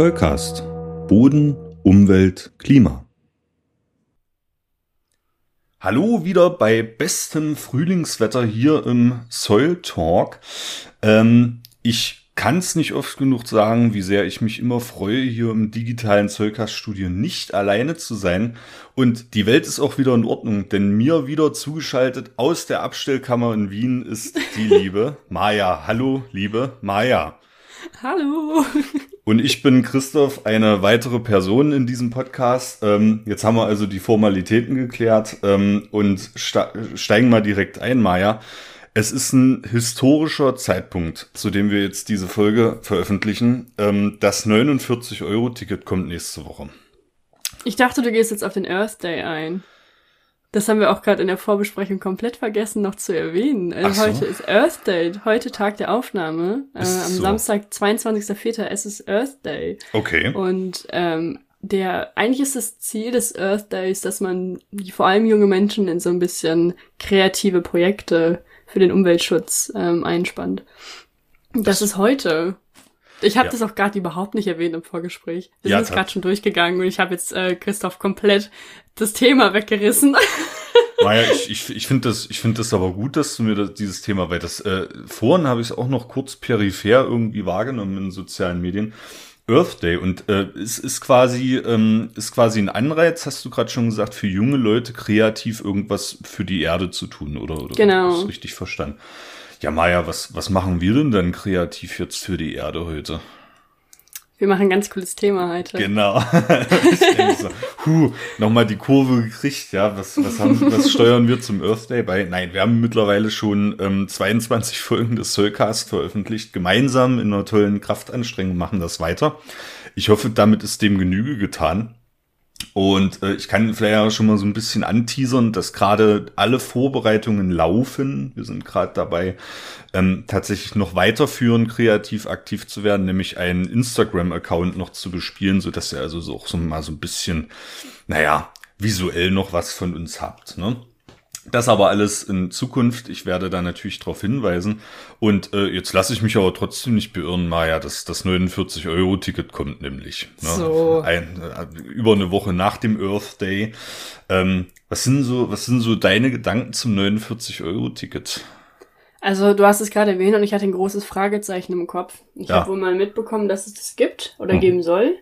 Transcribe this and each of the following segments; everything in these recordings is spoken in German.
Zollcast. Boden, Umwelt, Klima. Hallo wieder bei bestem Frühlingswetter hier im Soil Talk. Ähm, ich kann es nicht oft genug sagen, wie sehr ich mich immer freue, hier im digitalen Zollcast-Studio nicht alleine zu sein. Und die Welt ist auch wieder in Ordnung, denn mir wieder zugeschaltet aus der Abstellkammer in Wien ist die liebe Maja. Hallo, liebe Maja. Hallo. Und ich bin Christoph, eine weitere Person in diesem Podcast. Ähm, jetzt haben wir also die Formalitäten geklärt ähm, und steigen mal direkt ein, Maja. Es ist ein historischer Zeitpunkt, zu dem wir jetzt diese Folge veröffentlichen. Ähm, das 49-Euro-Ticket kommt nächste Woche. Ich dachte, du gehst jetzt auf den Earth Day ein. Das haben wir auch gerade in der Vorbesprechung komplett vergessen noch zu erwähnen. Also so. heute ist Earth Day, heute Tag der Aufnahme. Äh, am so. Samstag, 22.04. Es ist Earth Day. Okay. Und ähm, der eigentlich ist das Ziel des Earth Days, dass man vor allem junge Menschen in so ein bisschen kreative Projekte für den Umweltschutz ähm, einspannt. Das, das ist heute. Ich habe ja. das auch gerade überhaupt nicht erwähnt im Vorgespräch. Wir ja, sind es gerade schon durchgegangen und ich habe jetzt äh, Christoph komplett das Thema weggerissen. Naja, ich, ich, ich finde das, ich finde das aber gut, dass du mir das, dieses Thema, weil das äh, vorhin habe ich es auch noch kurz peripher irgendwie wahrgenommen in sozialen Medien. Earth Day und äh, es ist quasi ähm, ist quasi ein Anreiz, hast du gerade schon gesagt, für junge Leute kreativ irgendwas für die Erde zu tun, oder? oder genau. Ist richtig verstanden. Ja, Maja, was, was machen wir denn dann kreativ jetzt für die Erde heute? Wir machen ein ganz cooles Thema heute. Genau. so, huh, nochmal die Kurve gekriegt, ja. Was, was, haben, was steuern wir zum Earth Day bei? Nein, wir haben mittlerweile schon ähm, 22 Folgen des Soulcast veröffentlicht. Gemeinsam in einer tollen Kraftanstrengung machen das weiter. Ich hoffe, damit ist dem Genüge getan. Und äh, ich kann vielleicht auch schon mal so ein bisschen anteasern, dass gerade alle Vorbereitungen laufen. Wir sind gerade dabei, ähm, tatsächlich noch weiterführend kreativ aktiv zu werden, nämlich einen Instagram-Account noch zu bespielen, so dass ihr also so auch so mal so ein bisschen, naja, visuell noch was von uns habt. Ne? Das aber alles in Zukunft. Ich werde da natürlich darauf hinweisen. Und äh, jetzt lasse ich mich aber trotzdem nicht beirren, Maja, dass das 49-Euro-Ticket kommt nämlich. Ne? So. Ein, äh, über eine Woche nach dem Earth Day. Ähm, was sind so, was sind so deine Gedanken zum 49-Euro-Ticket? Also du hast es gerade erwähnt und ich hatte ein großes Fragezeichen im Kopf. Ich ja. habe wohl mal mitbekommen, dass es das gibt oder mhm. geben soll.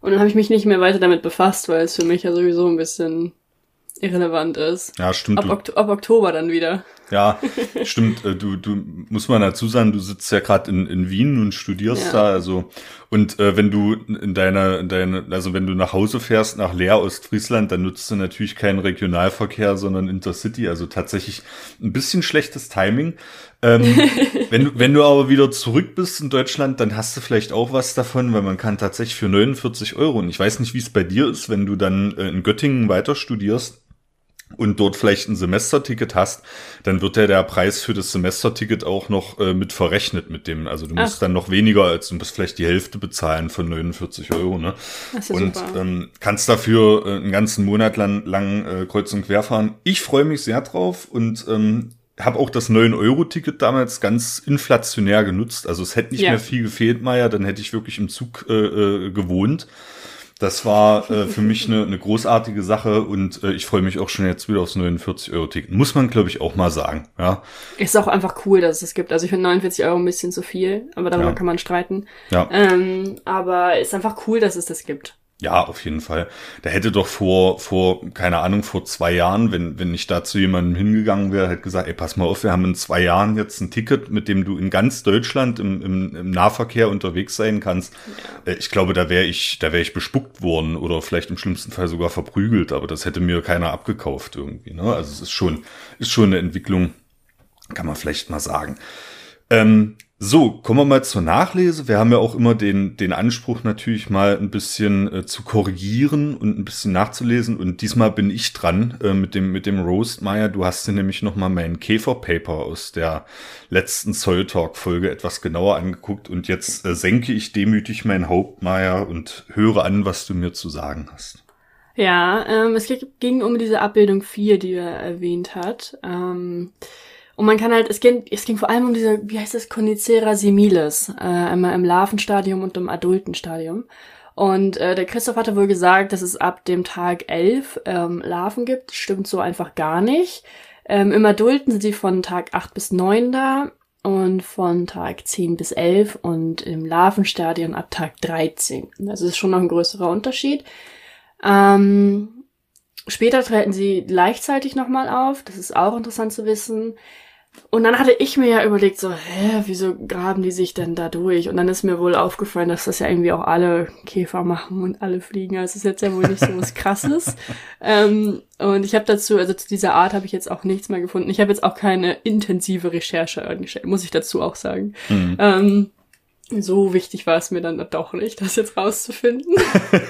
Und dann habe ich mich nicht mehr weiter damit befasst, weil es für mich ja sowieso ein bisschen irrelevant ist. Ja, stimmt. Ab, Ok ab Oktober dann wieder. Ja, stimmt. Äh, du, du muss man dazu sagen, du sitzt ja gerade in, in Wien und studierst ja. da, also und äh, wenn du in deiner, in deiner, also wenn du nach Hause fährst nach Leer Ostfriesland, dann nutzt du natürlich keinen Regionalverkehr, sondern Intercity. Also tatsächlich ein bisschen schlechtes Timing. Ähm, wenn, du, wenn du aber wieder zurück bist in Deutschland, dann hast du vielleicht auch was davon, weil man kann tatsächlich für 49 Euro, und ich weiß nicht, wie es bei dir ist, wenn du dann äh, in Göttingen weiter studierst, und dort vielleicht ein Semesterticket hast, dann wird ja der Preis für das Semesterticket auch noch äh, mit verrechnet mit dem. Also du musst Ach. dann noch weniger als du musst vielleicht die Hälfte bezahlen von 49 Euro. Ne? Das ist und ähm, kannst dafür äh, einen ganzen Monat lang, lang äh, kreuz und quer fahren. Ich freue mich sehr drauf und ähm, habe auch das 9-Euro-Ticket damals ganz inflationär genutzt. Also es hätte nicht ja. mehr viel gefehlt, Meier, dann hätte ich wirklich im Zug äh, äh, gewohnt. Das war äh, für mich eine, eine großartige Sache und äh, ich freue mich auch schon jetzt wieder aufs 49-Euro-Ticket. Muss man, glaube ich, auch mal sagen. Ja. Ist auch einfach cool, dass es das gibt. Also ich finde 49 Euro ein bisschen zu viel, aber darüber ja. kann man streiten. Ja. Ähm, aber ist einfach cool, dass es das gibt. Ja, auf jeden Fall. Da hätte doch vor, vor, keine Ahnung, vor zwei Jahren, wenn, wenn ich da zu jemandem hingegangen wäre, hätte gesagt, ey, pass mal auf, wir haben in zwei Jahren jetzt ein Ticket, mit dem du in ganz Deutschland im, im, im Nahverkehr unterwegs sein kannst. Ja. Äh, ich glaube, da wäre ich, da wäre ich bespuckt worden oder vielleicht im schlimmsten Fall sogar verprügelt, aber das hätte mir keiner abgekauft irgendwie. Ne? Also es ist schon, ist schon eine Entwicklung, kann man vielleicht mal sagen. Ähm, so, kommen wir mal zur Nachlese. Wir haben ja auch immer den, den Anspruch natürlich mal ein bisschen äh, zu korrigieren und ein bisschen nachzulesen. Und diesmal bin ich dran äh, mit dem, mit dem Roast, Maya. Du hast dir nämlich nochmal mein Käferpaper aus der letzten Soul Talk Folge etwas genauer angeguckt. Und jetzt äh, senke ich demütig mein Haupt, Maya, und höre an, was du mir zu sagen hast. Ja, ähm, es ging um diese Abbildung 4, die er erwähnt hat. Ähm, Und man kann halt, es ging, es ging vor allem um diese, wie heißt das, Conicera similis, äh, einmal im Larvenstadium und im Adultenstadium. Und äh, der Christoph hatte wohl gesagt, dass es ab dem Tag 11 ähm, Larven gibt. Stimmt so einfach gar nicht. Ähm, Im Adulten sind sie von Tag 8 bis 9 da und von Tag 10 bis 11 und im Larvenstadion ab Tag 13. Also ist schon noch ein größerer Unterschied. Ähm, später treten sie gleichzeitig nochmal auf. Das ist auch interessant zu wissen. Und dann hatte ich mir ja überlegt, so, hä, wieso graben die sich denn da durch? Und dann ist mir wohl aufgefallen, dass das ja irgendwie auch alle Käfer machen und alle fliegen. Also es ist jetzt ja wohl nicht so was Krasses. ähm, und ich habe dazu, also zu dieser Art habe ich jetzt auch nichts mehr gefunden. Ich habe jetzt auch keine intensive Recherche angestellt, muss ich dazu auch sagen. Mhm. Ähm, so wichtig war es mir dann doch nicht, das jetzt rauszufinden.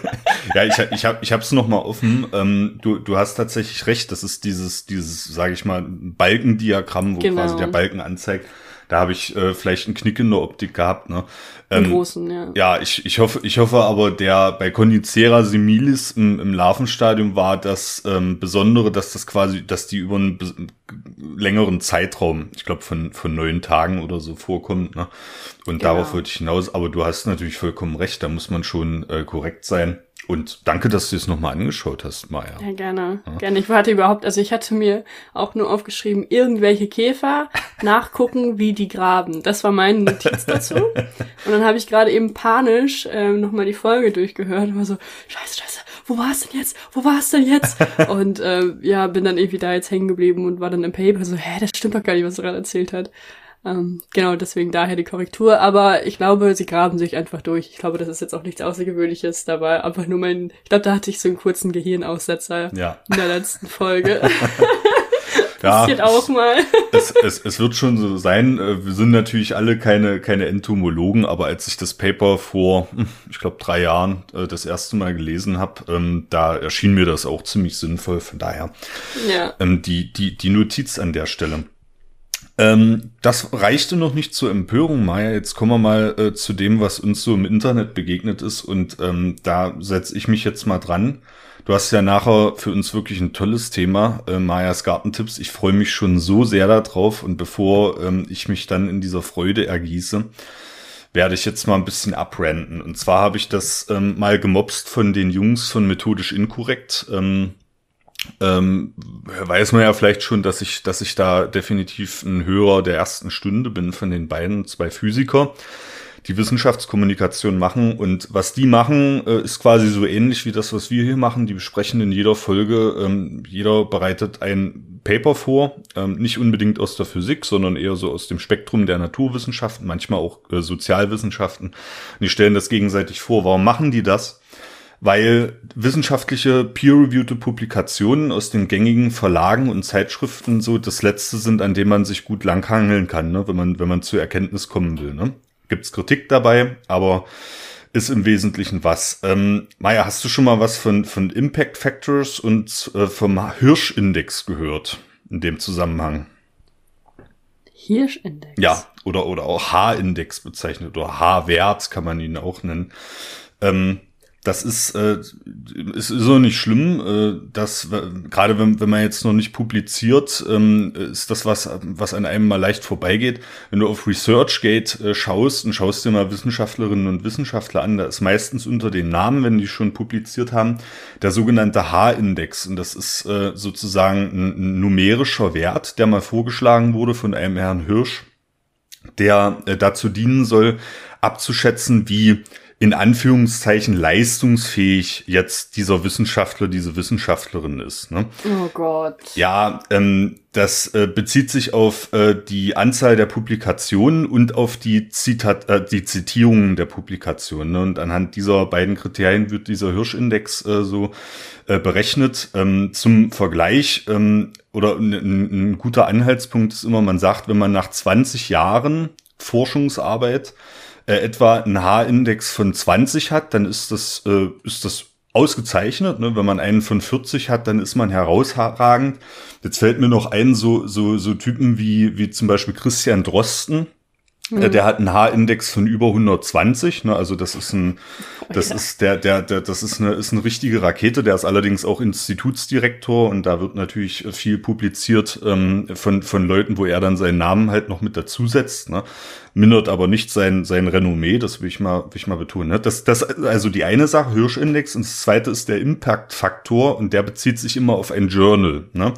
ja, ich, ich habe ich hab's noch mal offen. Ähm, du, du hast tatsächlich recht. Das ist dieses, dieses, sage ich mal, Balkendiagramm, wo genau. quasi der Balken anzeigt. Da habe ich äh, vielleicht einen Knick in der Optik gehabt. Ne? Ähm, großen, ja. Ja, ich, ich hoffe, ich hoffe aber, der bei Condicera similis im, im Larvenstadium war das ähm, Besondere, dass das quasi, dass die über einen längeren Zeitraum, ich glaube von von neun Tagen oder so vorkommt. Ne? Und genau. darauf wollte ich hinaus. Aber du hast natürlich vollkommen recht. Da muss man schon äh, korrekt sein. Und danke, dass du es nochmal angeschaut hast, Maja. Ja, gerne. Ja. Gerne. Ich warte überhaupt, also ich hatte mir auch nur aufgeschrieben, irgendwelche Käfer nachgucken, wie die graben. Das war meine Notiz dazu. Und dann habe ich gerade eben panisch ähm, nochmal die Folge durchgehört und war so, scheiße, scheiße, wo war es denn jetzt? Wo war es denn jetzt? und äh, ja, bin dann irgendwie da jetzt hängen geblieben und war dann im Paper so, hä, das stimmt doch gar nicht, was er gerade erzählt hat. Ähm, genau, deswegen daher die Korrektur. Aber ich glaube, sie graben sich einfach durch. Ich glaube, das ist jetzt auch nichts Außergewöhnliches. Da war einfach nur mein, ich glaube, da hatte ich so einen kurzen Gehirnaussetzer ja. in der letzten Folge. ja, auch mal. es, es, es wird schon so sein. Äh, wir sind natürlich alle keine, keine Entomologen, aber als ich das Paper vor, hm, ich glaube, drei Jahren äh, das erste Mal gelesen habe, ähm, da erschien mir das auch ziemlich sinnvoll. Von daher ja. ähm, die, die, die Notiz an der Stelle. Ähm, das reichte noch nicht zur Empörung, Maya. Jetzt kommen wir mal äh, zu dem, was uns so im Internet begegnet ist. Und ähm, da setze ich mich jetzt mal dran. Du hast ja nachher für uns wirklich ein tolles Thema, äh, Mayas Gartentipps. Ich freue mich schon so sehr darauf. Und bevor ähm, ich mich dann in dieser Freude ergieße, werde ich jetzt mal ein bisschen abrenten. Und zwar habe ich das ähm, mal gemobst von den Jungs von Methodisch Inkorrekt. Ähm, ähm, weiß man ja vielleicht schon, dass ich, dass ich da definitiv ein Hörer der ersten Stunde bin von den beiden, zwei Physiker, die Wissenschaftskommunikation machen. Und was die machen, äh, ist quasi so ähnlich wie das, was wir hier machen. Die besprechen in jeder Folge, ähm, jeder bereitet ein Paper vor, ähm, nicht unbedingt aus der Physik, sondern eher so aus dem Spektrum der Naturwissenschaften, manchmal auch äh, Sozialwissenschaften. Und die stellen das gegenseitig vor. Warum machen die das? Weil wissenschaftliche peer-reviewte Publikationen aus den gängigen Verlagen und Zeitschriften so das letzte sind, an dem man sich gut langhangeln kann, ne? wenn man wenn man zur Erkenntnis kommen will. Ne? Gibt's Kritik dabei, aber ist im Wesentlichen was. Ähm, Maja, hast du schon mal was von von Impact Factors und äh, vom Hirschindex gehört in dem Zusammenhang? Hirschindex. Ja, oder oder auch H-Index bezeichnet oder H-Wert kann man ihn auch nennen. Ähm, das ist, äh, ist so nicht schlimm, äh, dass gerade wenn, wenn man jetzt noch nicht publiziert, ähm, ist das was, was an einem mal leicht vorbeigeht. Wenn du auf ResearchGate äh, schaust und schaust dir mal Wissenschaftlerinnen und Wissenschaftler an, da ist meistens unter den Namen, wenn die schon publiziert haben, der sogenannte H-Index. Und das ist äh, sozusagen ein, ein numerischer Wert, der mal vorgeschlagen wurde von einem Herrn Hirsch, der äh, dazu dienen soll, abzuschätzen, wie in Anführungszeichen leistungsfähig jetzt dieser Wissenschaftler, diese Wissenschaftlerin ist. Ne? Oh Gott. Ja, ähm, das äh, bezieht sich auf äh, die Anzahl der Publikationen und auf die, Zitat, äh, die Zitierungen der Publikationen. Ne? Und anhand dieser beiden Kriterien wird dieser Hirschindex äh, so äh, berechnet. Ähm, zum Vergleich ähm, oder ein, ein guter Anhaltspunkt ist immer, man sagt, wenn man nach 20 Jahren Forschungsarbeit äh, etwa einen H-Index von 20 hat, dann ist das, äh, ist das ausgezeichnet. Ne? Wenn man einen von 40 hat, dann ist man herausragend. Jetzt fällt mir noch ein, so, so, so Typen wie, wie zum Beispiel Christian Drosten, Mhm. Der hat einen H-Index von über 120, ne? also das ist ein, oh das ja. ist der, der, der, das ist eine, ist eine richtige Rakete. Der ist allerdings auch Institutsdirektor und da wird natürlich viel publiziert ähm, von von Leuten, wo er dann seinen Namen halt noch mit dazusetzt. Ne? Mindert aber nicht sein sein Renommee. Das will ich mal, will ich mal betonen. Ne? Das, das also die eine Sache Hirsch-Index und das zweite ist der Impact-Faktor und der bezieht sich immer auf ein Journal. Ne?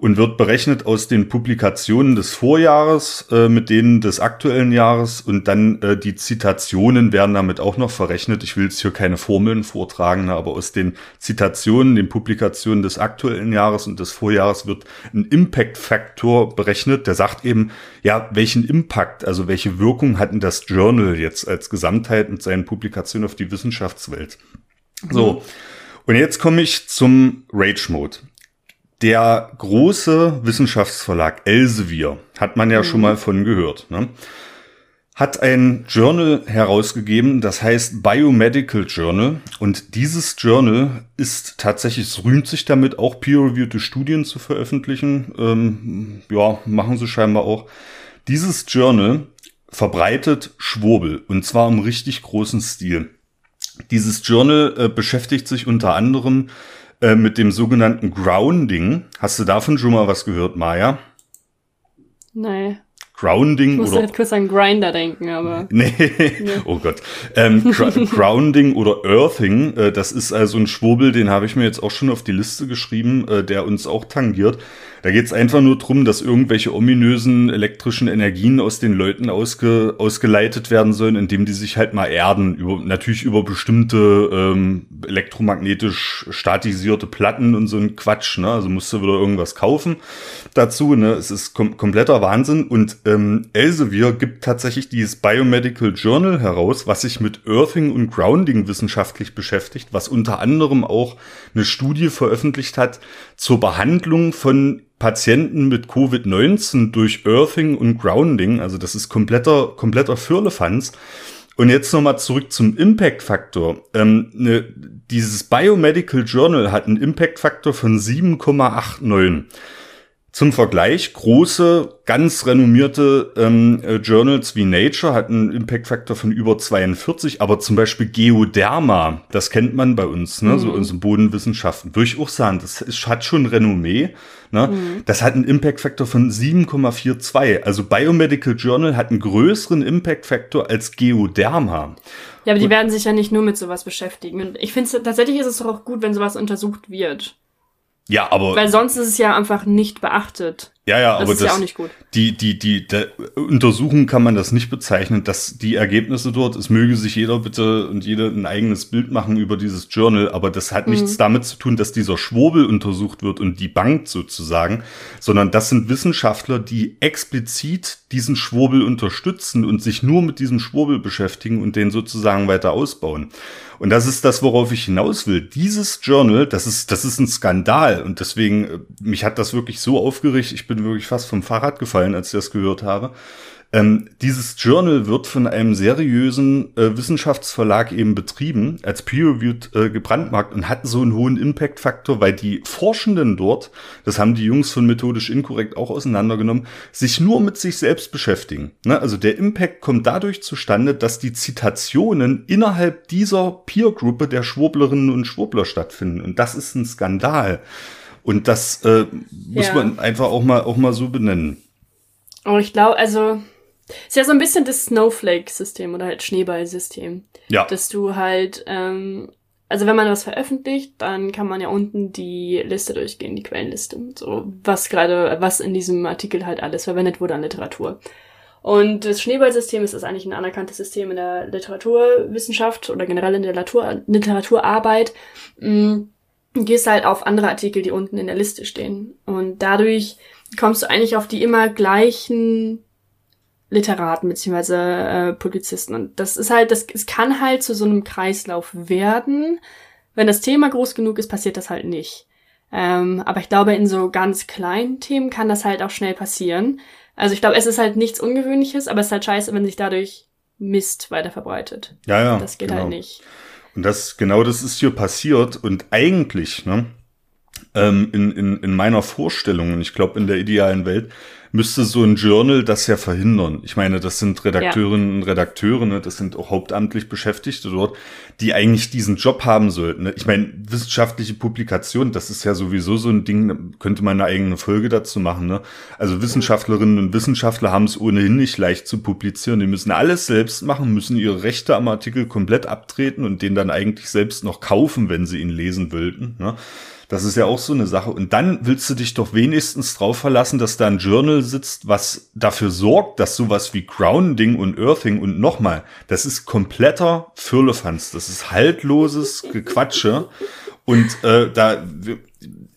Und wird berechnet aus den Publikationen des Vorjahres äh, mit denen des aktuellen Jahres und dann äh, die Zitationen werden damit auch noch verrechnet. Ich will jetzt hier keine Formeln vortragen, ne, aber aus den Zitationen, den Publikationen des aktuellen Jahres und des Vorjahres wird ein Impact-Faktor berechnet, der sagt eben, ja, welchen Impact, also welche Wirkung hatten das Journal jetzt als Gesamtheit mit seinen Publikationen auf die Wissenschaftswelt. So. Mhm. Und jetzt komme ich zum Rage Mode. Der große Wissenschaftsverlag Elsevier, hat man ja mhm. schon mal von gehört, ne? hat ein Journal herausgegeben, das heißt Biomedical Journal. Und dieses Journal ist tatsächlich, es rühmt sich damit, auch peer-reviewte Studien zu veröffentlichen. Ähm, ja, machen sie scheinbar auch. Dieses Journal verbreitet Schwurbel und zwar im richtig großen Stil. Dieses Journal äh, beschäftigt sich unter anderem äh, mit dem sogenannten Grounding. Hast du davon schon mal was gehört, Maya? Nee. Grounding ich muss oder halt kurz an Grinder denken, aber nee, nee. oh Gott, ähm, Grounding oder Earthing, äh, das ist also ein Schwurbel, den habe ich mir jetzt auch schon auf die Liste geschrieben, äh, der uns auch tangiert. Da geht es einfach nur drum, dass irgendwelche ominösen elektrischen Energien aus den Leuten ausge, ausgeleitet werden sollen, indem die sich halt mal erden, über, natürlich über bestimmte ähm, elektromagnetisch statisierte Platten und so ein Quatsch. Ne? Also musst du wieder irgendwas kaufen dazu. Ne? Es ist kom kompletter Wahnsinn. Und ähm, Elsevier gibt tatsächlich dieses Biomedical Journal heraus, was sich mit Earthing und Grounding wissenschaftlich beschäftigt, was unter anderem auch eine Studie veröffentlicht hat zur Behandlung von Patienten mit Covid-19 durch Earthing und Grounding. Also das ist kompletter, kompletter Firlefanz. Und jetzt nochmal zurück zum Impact-Faktor. Ähm, ne, dieses Biomedical Journal hat einen Impact-Faktor von 7,89. Zum Vergleich, große, ganz renommierte ähm, äh, Journals wie Nature hatten einen Impact Factor von über 42, aber zum Beispiel Geoderma, das kennt man bei uns, ne, mhm. so unsere Bodenwissenschaften, würde ich auch sagen, das ist, hat schon Renommee. Ne? Mhm. Das hat einen Impact Factor von 7,42. Also Biomedical Journal hat einen größeren Impact Factor als Geoderma. Ja, aber die Und, werden sich ja nicht nur mit sowas beschäftigen. Und ich finde, tatsächlich ist es doch auch gut, wenn sowas untersucht wird. Ja, aber. Weil sonst ist es ja einfach nicht beachtet. Ja, ja, das aber ist das, ja auch nicht gut. Die, die, die, der Untersuchung kann man das nicht bezeichnen, dass die Ergebnisse dort, es möge sich jeder bitte und jede ein eigenes Bild machen über dieses Journal, aber das hat mhm. nichts damit zu tun, dass dieser Schwurbel untersucht wird und die Bank sozusagen, sondern das sind Wissenschaftler, die explizit diesen Schwurbel unterstützen und sich nur mit diesem Schwurbel beschäftigen und den sozusagen weiter ausbauen. Und das ist das, worauf ich hinaus will. Dieses Journal, das ist, das ist ein Skandal. Und deswegen, äh, mich hat das wirklich so aufgeregt. Ich bin wirklich fast vom Fahrrad gefallen, als ich das gehört habe. Ähm, dieses Journal wird von einem seriösen äh, Wissenschaftsverlag eben betrieben, als peer-reviewed äh, gebrandmarkt und hat so einen hohen Impact-Faktor, weil die Forschenden dort, das haben die Jungs von Methodisch Inkorrekt auch auseinandergenommen, sich nur mit sich selbst beschäftigen. Ne? Also der Impact kommt dadurch zustande, dass die Zitationen innerhalb dieser Peer-Gruppe der Schwurblerinnen und Schwurbler stattfinden. Und das ist ein Skandal. Und das äh, muss ja. man einfach auch mal, auch mal so benennen. Oh, ich glaube, also ist ja so ein bisschen das Snowflake-System oder halt Schneeball-System. Ja. Dass du halt, ähm, also wenn man was veröffentlicht, dann kann man ja unten die Liste durchgehen, die Quellenliste. So, was gerade, was in diesem Artikel halt alles verwendet wurde an Literatur. Und das Schneeballsystem ist, ist eigentlich ein anerkanntes System in der Literaturwissenschaft oder generell in der Literatur, Literaturarbeit. Mm, gehst halt auf andere Artikel, die unten in der Liste stehen. Und dadurch kommst du eigentlich auf die immer gleichen Literaten beziehungsweise äh, Publizisten. Und das ist halt, das, es kann halt zu so einem Kreislauf werden. Wenn das Thema groß genug ist, passiert das halt nicht. Ähm, aber ich glaube, in so ganz kleinen Themen kann das halt auch schnell passieren. Also ich glaube, es ist halt nichts Ungewöhnliches, aber es ist halt scheiße, wenn sich dadurch Mist weiter verbreitet. Ja, ja. Das geht halt genau. halt nicht. Und das, genau das ist hier passiert. Und eigentlich, ne, ähm, in, in, in meiner Vorstellung, und ich glaube in der idealen Welt, müsste so ein Journal das ja verhindern. Ich meine, das sind Redakteurinnen ja. und Redakteure, ne? das sind auch hauptamtlich Beschäftigte dort, die eigentlich diesen Job haben sollten. Ne? Ich meine, wissenschaftliche Publikation, das ist ja sowieso so ein Ding, könnte man eine eigene Folge dazu machen. Ne? Also Wissenschaftlerinnen und Wissenschaftler haben es ohnehin nicht leicht zu publizieren. Die müssen alles selbst machen, müssen ihre Rechte am Artikel komplett abtreten und den dann eigentlich selbst noch kaufen, wenn sie ihn lesen wollten. Ne? Das ist ja auch so eine Sache. Und dann willst du dich doch wenigstens drauf verlassen, dass da ein Journal sitzt, was dafür sorgt, dass sowas wie Grounding und Earthing und nochmal, das ist kompletter Firlefanz. Das ist haltloses Gequatsche. Und äh, da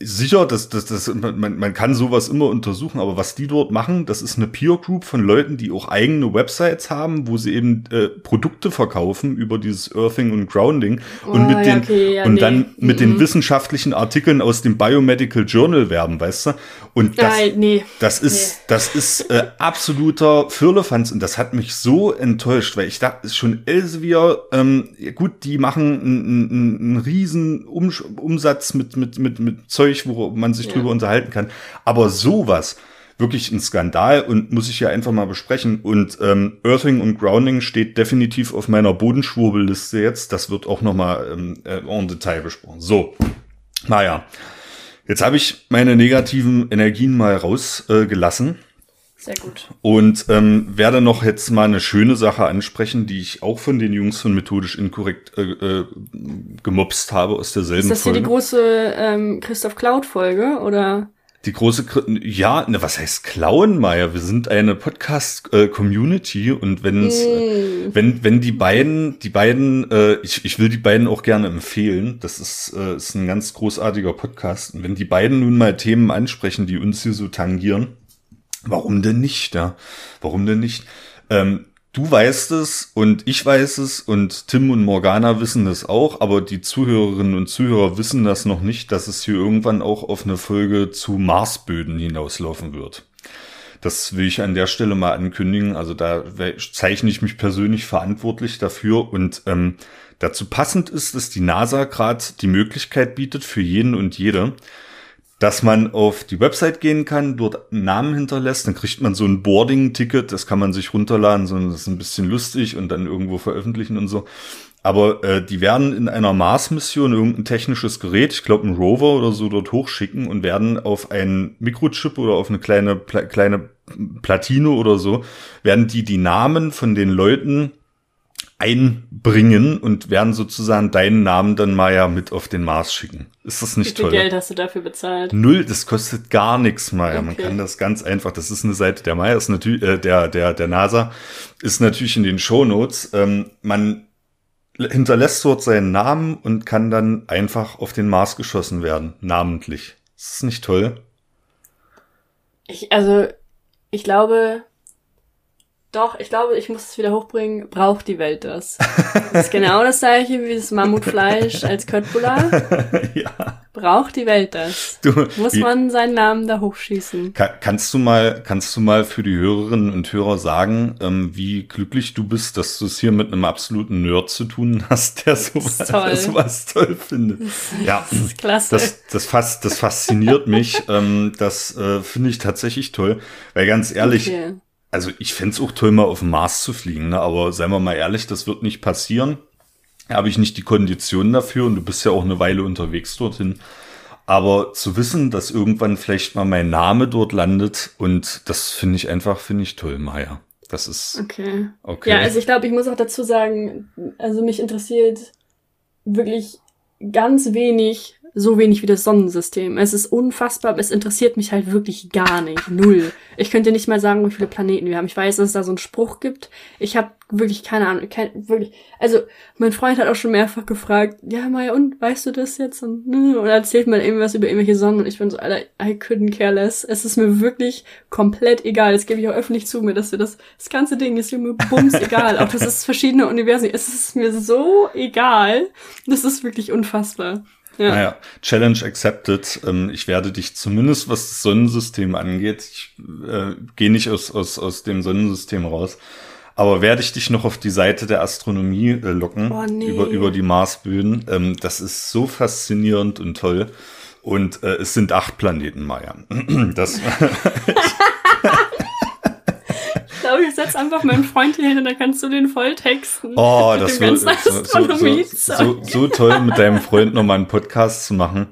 sicher, dass das, das, man, man kann sowas immer untersuchen, aber was die dort machen, das ist eine Peer Group von Leuten, die auch eigene Websites haben, wo sie eben äh, Produkte verkaufen über dieses Earthing und Grounding oh, und mit den okay, ja, und nee. dann mit -mm. den mhm. wissenschaftlichen Artikeln aus dem Biomedical Journal werben, weißt du? Und das, ja, nee. das ist nee. das ist äh, absoluter Firlefanz und das hat mich so enttäuscht, weil ich dachte, schon Elsevier, ähm, gut, die machen einen, einen, einen riesen um Umsatz mit mit mit mit Zeug Zeug, wo man sich ja. drüber unterhalten kann. Aber sowas, wirklich ein Skandal und muss ich ja einfach mal besprechen. Und ähm, Earthing und Grounding steht definitiv auf meiner Bodenschwurbelliste jetzt. Das wird auch nochmal ähm, äh, en Detail besprochen. So, naja. Jetzt habe ich meine negativen Energien mal rausgelassen. Äh, sehr gut. Und ähm, werde noch jetzt mal eine schöne Sache ansprechen, die ich auch von den Jungs von Methodisch Inkorrekt äh, äh, gemobst habe aus derselben Folge. Ist das hier die große ähm, Christoph Cloud-Folge, oder? Die große, ja, ne, was heißt klauen, Meier? Wir sind eine Podcast-Community und wenn's, mm. wenn, wenn die beiden, die beiden, äh, ich, ich will die beiden auch gerne empfehlen. Das ist, äh, ist ein ganz großartiger Podcast. Und wenn die beiden nun mal Themen ansprechen, die uns hier so tangieren, Warum denn nicht, ja? Warum denn nicht? Ähm, du weißt es und ich weiß es und Tim und Morgana wissen das auch, aber die Zuhörerinnen und Zuhörer wissen das noch nicht, dass es hier irgendwann auch auf eine Folge zu Marsböden hinauslaufen wird. Das will ich an der Stelle mal ankündigen. Also da zeichne ich mich persönlich verantwortlich dafür und ähm, dazu passend ist, dass die NASA gerade die Möglichkeit bietet für jeden und jede, dass man auf die Website gehen kann, dort einen Namen hinterlässt, dann kriegt man so ein Boarding-Ticket, das kann man sich runterladen, so, das ist ein bisschen lustig und dann irgendwo veröffentlichen und so. Aber äh, die werden in einer Mars-Mission irgendein technisches Gerät, ich glaube ein Rover oder so, dort hochschicken und werden auf einen Mikrochip oder auf eine kleine, pla kleine Platine oder so, werden die die Namen von den Leuten einbringen und werden sozusagen deinen Namen dann mal ja mit auf den Mars schicken. Ist das nicht toll? Wie viel Geld hast du dafür bezahlt? Null, das kostet gar nichts, Maya. Okay. Man kann das ganz einfach. Das ist eine Seite der Maya, ist natürlich äh, der der der NASA ist natürlich in den Shownotes. Ähm, man hinterlässt dort seinen Namen und kann dann einfach auf den Mars geschossen werden, namentlich. Ist das nicht toll? Ich also ich glaube, doch, ich glaube, ich muss es wieder hochbringen. Braucht die Welt das? Das ist genau das gleiche wie das Mammutfleisch als Köttbullar. ja. Braucht die Welt das? Du, muss wie, man seinen Namen da hochschießen? Kann, kannst du mal, kannst du mal für die Hörerinnen und Hörer sagen, ähm, wie glücklich du bist, dass du es hier mit einem absoluten Nerd zu tun hast, der sowas, der sowas toll findet? Ja, das ist klasse. Das, das, fas das fasziniert mich. ähm, das äh, finde ich tatsächlich toll, weil ganz ehrlich. Okay also ich fände auch toll, mal auf den Mars zu fliegen, ne? aber seien wir mal ehrlich, das wird nicht passieren. Habe ich nicht die Konditionen dafür und du bist ja auch eine Weile unterwegs dorthin. Aber zu wissen, dass irgendwann vielleicht mal mein Name dort landet und das finde ich einfach, finde ich toll, Maya. Das ist okay. okay. Ja, also ich glaube, ich muss auch dazu sagen, also mich interessiert wirklich ganz wenig, so wenig wie das Sonnensystem. Es ist unfassbar, es interessiert mich halt wirklich gar nicht. Null. Ich könnte nicht mal sagen, wie viele Planeten wir haben. Ich weiß, dass es da so einen Spruch gibt. Ich habe wirklich keine Ahnung. Kein, wirklich. Also, mein Freund hat auch schon mehrfach gefragt, ja, Maya, und weißt du das jetzt? Und, und erzählt mal irgendwas über irgendwelche Sonnen. Und ich bin so, Alter, I couldn't care less. Es ist mir wirklich komplett egal. Das gebe ich auch öffentlich zu mir, dass wir das, das ganze Ding ist mir bums egal. auch das ist verschiedene Universen. Es ist mir so egal. Das ist wirklich unfassbar. Ja. Naja, Challenge accepted. Ähm, ich werde dich zumindest, was das Sonnensystem angeht, ich äh, gehe nicht aus, aus, aus dem Sonnensystem raus, aber werde ich dich noch auf die Seite der Astronomie äh, locken, oh, nee. über, über die Marsböden. Ähm, das ist so faszinierend und toll. Und äh, es sind acht Planeten, Maya. Das glaube, ich setze einfach meinen Freund hier hin und dann kannst du den voll texten. Oh, das wird so, so, so, so toll, mit deinem Freund nochmal einen Podcast zu machen.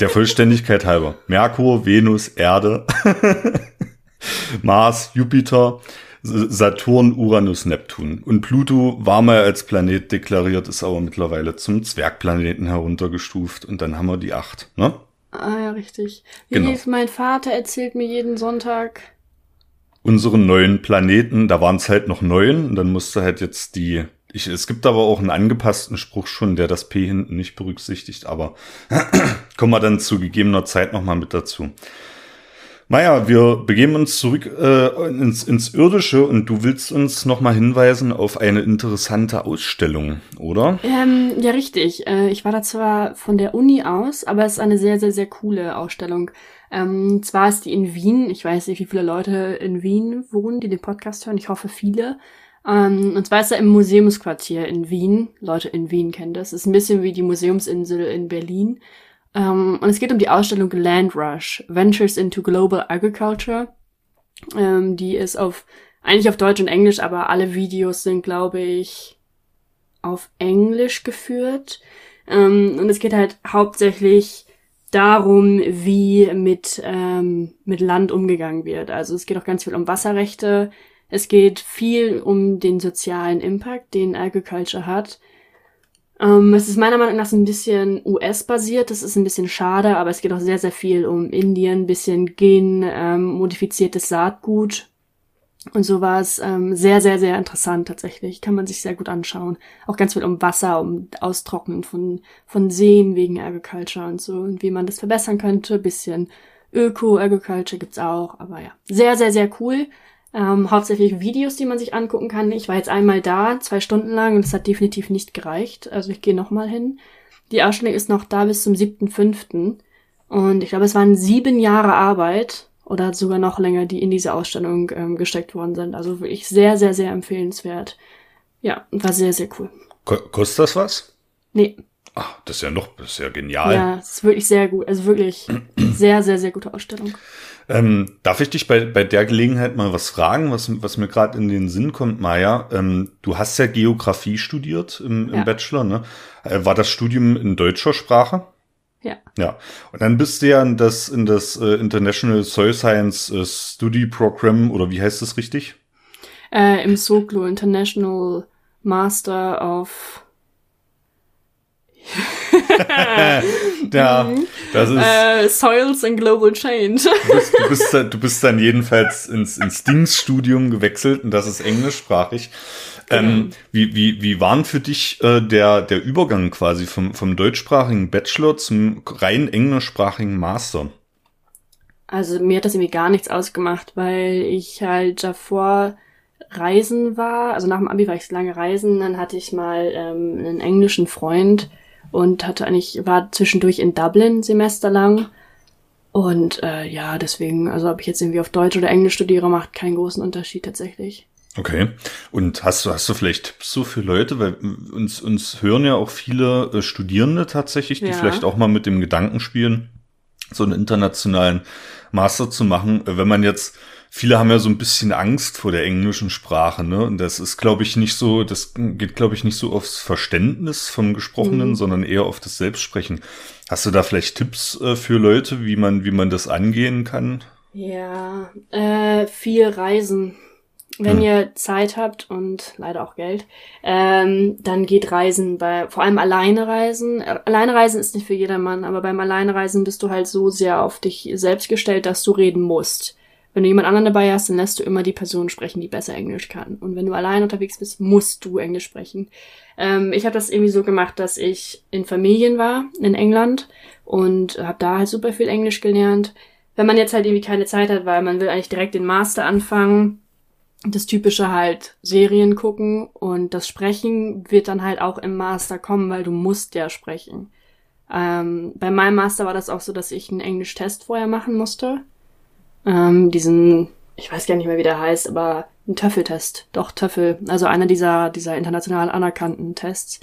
Der Vollständigkeit halber. Merkur, Venus, Erde, Mars, Jupiter, Saturn, Uranus, Neptun. Und Pluto war mal als Planet deklariert, ist aber mittlerweile zum Zwergplaneten heruntergestuft. Und dann haben wir die acht, ne? Ah ja, richtig. Wie genau. mein Vater erzählt mir jeden Sonntag. Unseren neuen Planeten, da waren es halt noch neun und dann musste halt jetzt die. Ich, es gibt aber auch einen angepassten Spruch schon, der das P hinten nicht berücksichtigt, aber kommen wir dann zu gegebener Zeit nochmal mit dazu. Maja, wir begeben uns zurück äh, ins, ins Irdische und du willst uns nochmal hinweisen auf eine interessante Ausstellung, oder? Ähm, ja, richtig. Äh, ich war da zwar von der Uni aus, aber es ist eine sehr, sehr, sehr coole Ausstellung. Ähm, zwar ist die in Wien. Ich weiß nicht, wie viele Leute in Wien wohnen, die den Podcast hören. Ich hoffe, viele. Ähm, und zwar ist er im Museumsquartier in Wien. Leute in Wien kennen das. Ist ein bisschen wie die Museumsinsel in Berlin. Ähm, und es geht um die Ausstellung Land Rush, Ventures into Global Agriculture. Ähm, die ist auf, eigentlich auf Deutsch und Englisch, aber alle Videos sind, glaube ich, auf Englisch geführt. Ähm, und es geht halt hauptsächlich darum, wie mit, mit Land umgegangen wird. Also es geht auch ganz viel um Wasserrechte. Es geht viel um den sozialen Impact, den Agriculture hat. Ähm, es ist meiner Meinung nach ein bisschen US-basiert, das ist ein bisschen schade, aber es geht auch sehr, sehr viel um Indien, bisschen gen-modifiziertes ähm, Saatgut. Und so war es ähm, sehr, sehr, sehr interessant tatsächlich. Kann man sich sehr gut anschauen. Auch ganz viel um Wasser, um Austrocknen von, von Seen wegen Agriculture und so und wie man das verbessern könnte. Bisschen Öko-Agriculture gibt's auch, aber ja. Sehr, sehr, sehr cool. Ähm, hauptsächlich Videos, die man sich angucken kann. Ich war jetzt einmal da, zwei Stunden lang, und es hat definitiv nicht gereicht. Also ich gehe nochmal hin. Die Ausstellung ist noch da bis zum 7.5. Und ich glaube, es waren sieben Jahre Arbeit oder sogar noch länger, die in diese Ausstellung ähm, gesteckt worden sind. Also wirklich sehr, sehr, sehr empfehlenswert. Ja, war sehr, sehr cool. Kostet das was? Nee. Ach, das ist ja noch, das ist ja genial. Ja, es ist wirklich sehr gut. Also wirklich sehr, sehr, sehr gute Ausstellung. Ähm, darf ich dich bei, bei der Gelegenheit mal was fragen, was, was mir gerade in den Sinn kommt, Maja? Ähm, du hast ja Geografie studiert im, im ja. Bachelor, ne? Äh, war das Studium in deutscher Sprache? Ja. Ja. Und dann bist du ja in das, in das äh, International Soil Science äh, Study Program, oder wie heißt das richtig? Äh, Im SOGLO International Master of ja, mhm. das ist. Äh, Soils and Global Change. du, bist, du, bist, du bist dann jedenfalls ins, ins Dings-Studium gewechselt und das ist englischsprachig. Ähm, genau. wie, wie, wie waren für dich äh, der, der Übergang quasi vom, vom deutschsprachigen Bachelor zum rein englischsprachigen Master? Also mir hat das irgendwie gar nichts ausgemacht, weil ich halt davor reisen war. Also nach dem Abi war ich lange reisen, dann hatte ich mal ähm, einen englischen Freund, und hatte eigentlich, war zwischendurch in Dublin semesterlang. Und äh, ja, deswegen, also ob ich jetzt irgendwie auf Deutsch oder Englisch studiere, macht keinen großen Unterschied tatsächlich. Okay. Und hast du, hast du vielleicht Tipps so für Leute, weil uns, uns hören ja auch viele äh, Studierende tatsächlich, die ja. vielleicht auch mal mit dem Gedanken spielen, so einen internationalen Master zu machen. Wenn man jetzt viele haben ja so ein bisschen Angst vor der englischen Sprache, ne? Und das ist, glaube ich, nicht so, das geht, glaube ich, nicht so aufs Verständnis vom Gesprochenen, mhm. sondern eher auf das Selbstsprechen. Hast du da vielleicht Tipps äh, für Leute, wie man, wie man das angehen kann? Ja, äh, viel reisen. Wenn hm. ihr Zeit habt und leider auch Geld, ähm, dann geht reisen bei, vor allem alleine reisen. Alleine reisen ist nicht für jedermann, aber beim Alleine reisen bist du halt so sehr auf dich selbst gestellt, dass du reden musst. Wenn du jemand anderen dabei hast, dann lässt du immer die Person sprechen, die besser Englisch kann. Und wenn du allein unterwegs bist, musst du Englisch sprechen. Ähm, ich habe das irgendwie so gemacht, dass ich in Familien war in England und habe da halt super viel Englisch gelernt. Wenn man jetzt halt irgendwie keine Zeit hat, weil man will eigentlich direkt den Master anfangen, das typische halt Serien gucken und das Sprechen wird dann halt auch im Master kommen, weil du musst ja sprechen. Ähm, bei meinem Master war das auch so, dass ich einen Englisch-Test vorher machen musste ähm, diesen, ich weiß gar nicht mehr, wie der heißt, aber ein Töffeltest. Doch, Töffel. Also einer dieser, dieser international anerkannten Tests.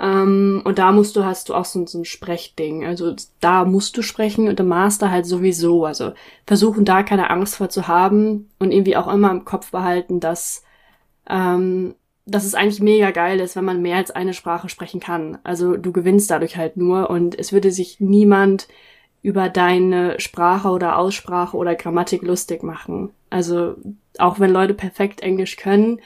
Ähm, und da musst du, hast du auch so, so ein Sprechding. Also da musst du sprechen und im Master halt sowieso. Also versuchen da keine Angst vor zu haben und irgendwie auch immer im Kopf behalten, dass, ähm, dass es eigentlich mega geil ist, wenn man mehr als eine Sprache sprechen kann. Also du gewinnst dadurch halt nur und es würde sich niemand über deine Sprache oder Aussprache oder Grammatik lustig machen. Also auch wenn Leute perfekt Englisch können,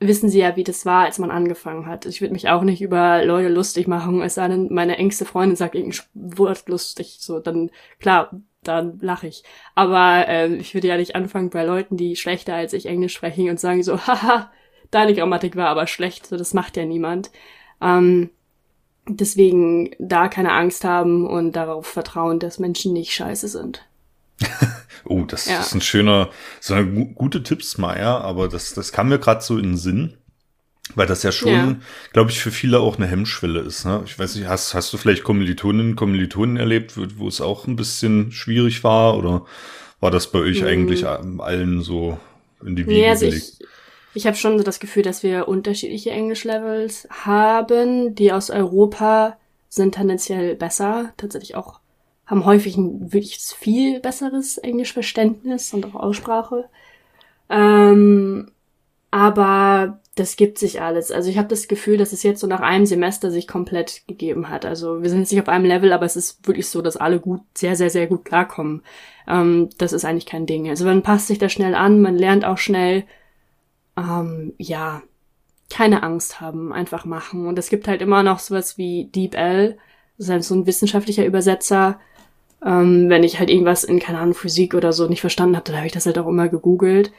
wissen sie ja, wie das war, als man angefangen hat. Ich würde mich auch nicht über Leute lustig machen, es sei denn, meine engste Freundin sagt irgendein Wort lustig, so, dann, klar, dann lache ich. Aber äh, ich würde ja nicht anfangen bei Leuten, die schlechter als ich Englisch sprechen und sagen so, haha, deine Grammatik war aber schlecht, so, das macht ja niemand. Ähm, deswegen da keine Angst haben und darauf vertrauen, dass Menschen nicht scheiße sind. oh, das ja. ist ein schöner, so eine gute Tipps, Maya, aber das, das kam mir gerade so in den Sinn. Weil das ja schon, ja. glaube ich, für viele auch eine Hemmschwelle ist. Ne? Ich weiß nicht, hast, hast du vielleicht Kommilitoninnen, Kommilitonen erlebt, wo, wo es auch ein bisschen schwierig war? Oder war das bei euch hm. eigentlich allen so in die Wiege nee, also gelegt? Ich, ich habe schon so das Gefühl, dass wir unterschiedliche Englisch-Levels haben. Die aus Europa sind tendenziell besser, tatsächlich auch haben häufig ein wirklich viel besseres Englischverständnis und auch Aussprache. Ähm, aber das gibt sich alles. Also ich habe das Gefühl, dass es jetzt so nach einem Semester sich komplett gegeben hat. Also wir sind jetzt nicht auf einem Level, aber es ist wirklich so, dass alle gut, sehr, sehr, sehr gut klarkommen. Ähm, das ist eigentlich kein Ding. Also man passt sich da schnell an, man lernt auch schnell. Ähm, ja, keine Angst haben, einfach machen. Und es gibt halt immer noch sowas wie DeepL, das ist halt so ein wissenschaftlicher Übersetzer, ähm, wenn ich halt irgendwas in, keine Ahnung, Physik oder so nicht verstanden habe, dann habe ich das halt auch immer gegoogelt.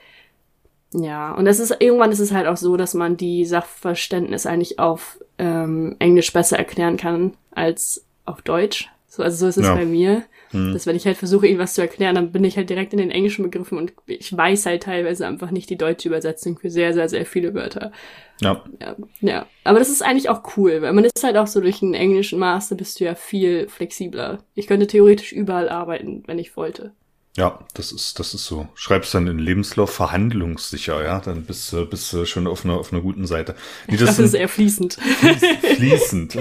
Ja, und es ist irgendwann ist es halt auch so, dass man die Sachverständnis eigentlich auf ähm, Englisch besser erklären kann als auf Deutsch. So, also so ist es ja. bei mir. Hm. Dass wenn ich halt versuche, irgendwas zu erklären, dann bin ich halt direkt in den englischen Begriffen und ich weiß halt teilweise einfach nicht die deutsche Übersetzung für sehr, sehr, sehr viele Wörter. Ja. ja. Ja. Aber das ist eigentlich auch cool, weil man ist halt auch so durch einen englischen Master bist du ja viel flexibler. Ich könnte theoretisch überall arbeiten, wenn ich wollte. Ja, das ist, das ist so. Schreibst dann in Lebenslauf verhandlungssicher, ja, dann bist du, bist du schon auf einer, auf einer guten Seite. Nee, das, das ist eher fließend. Fließend.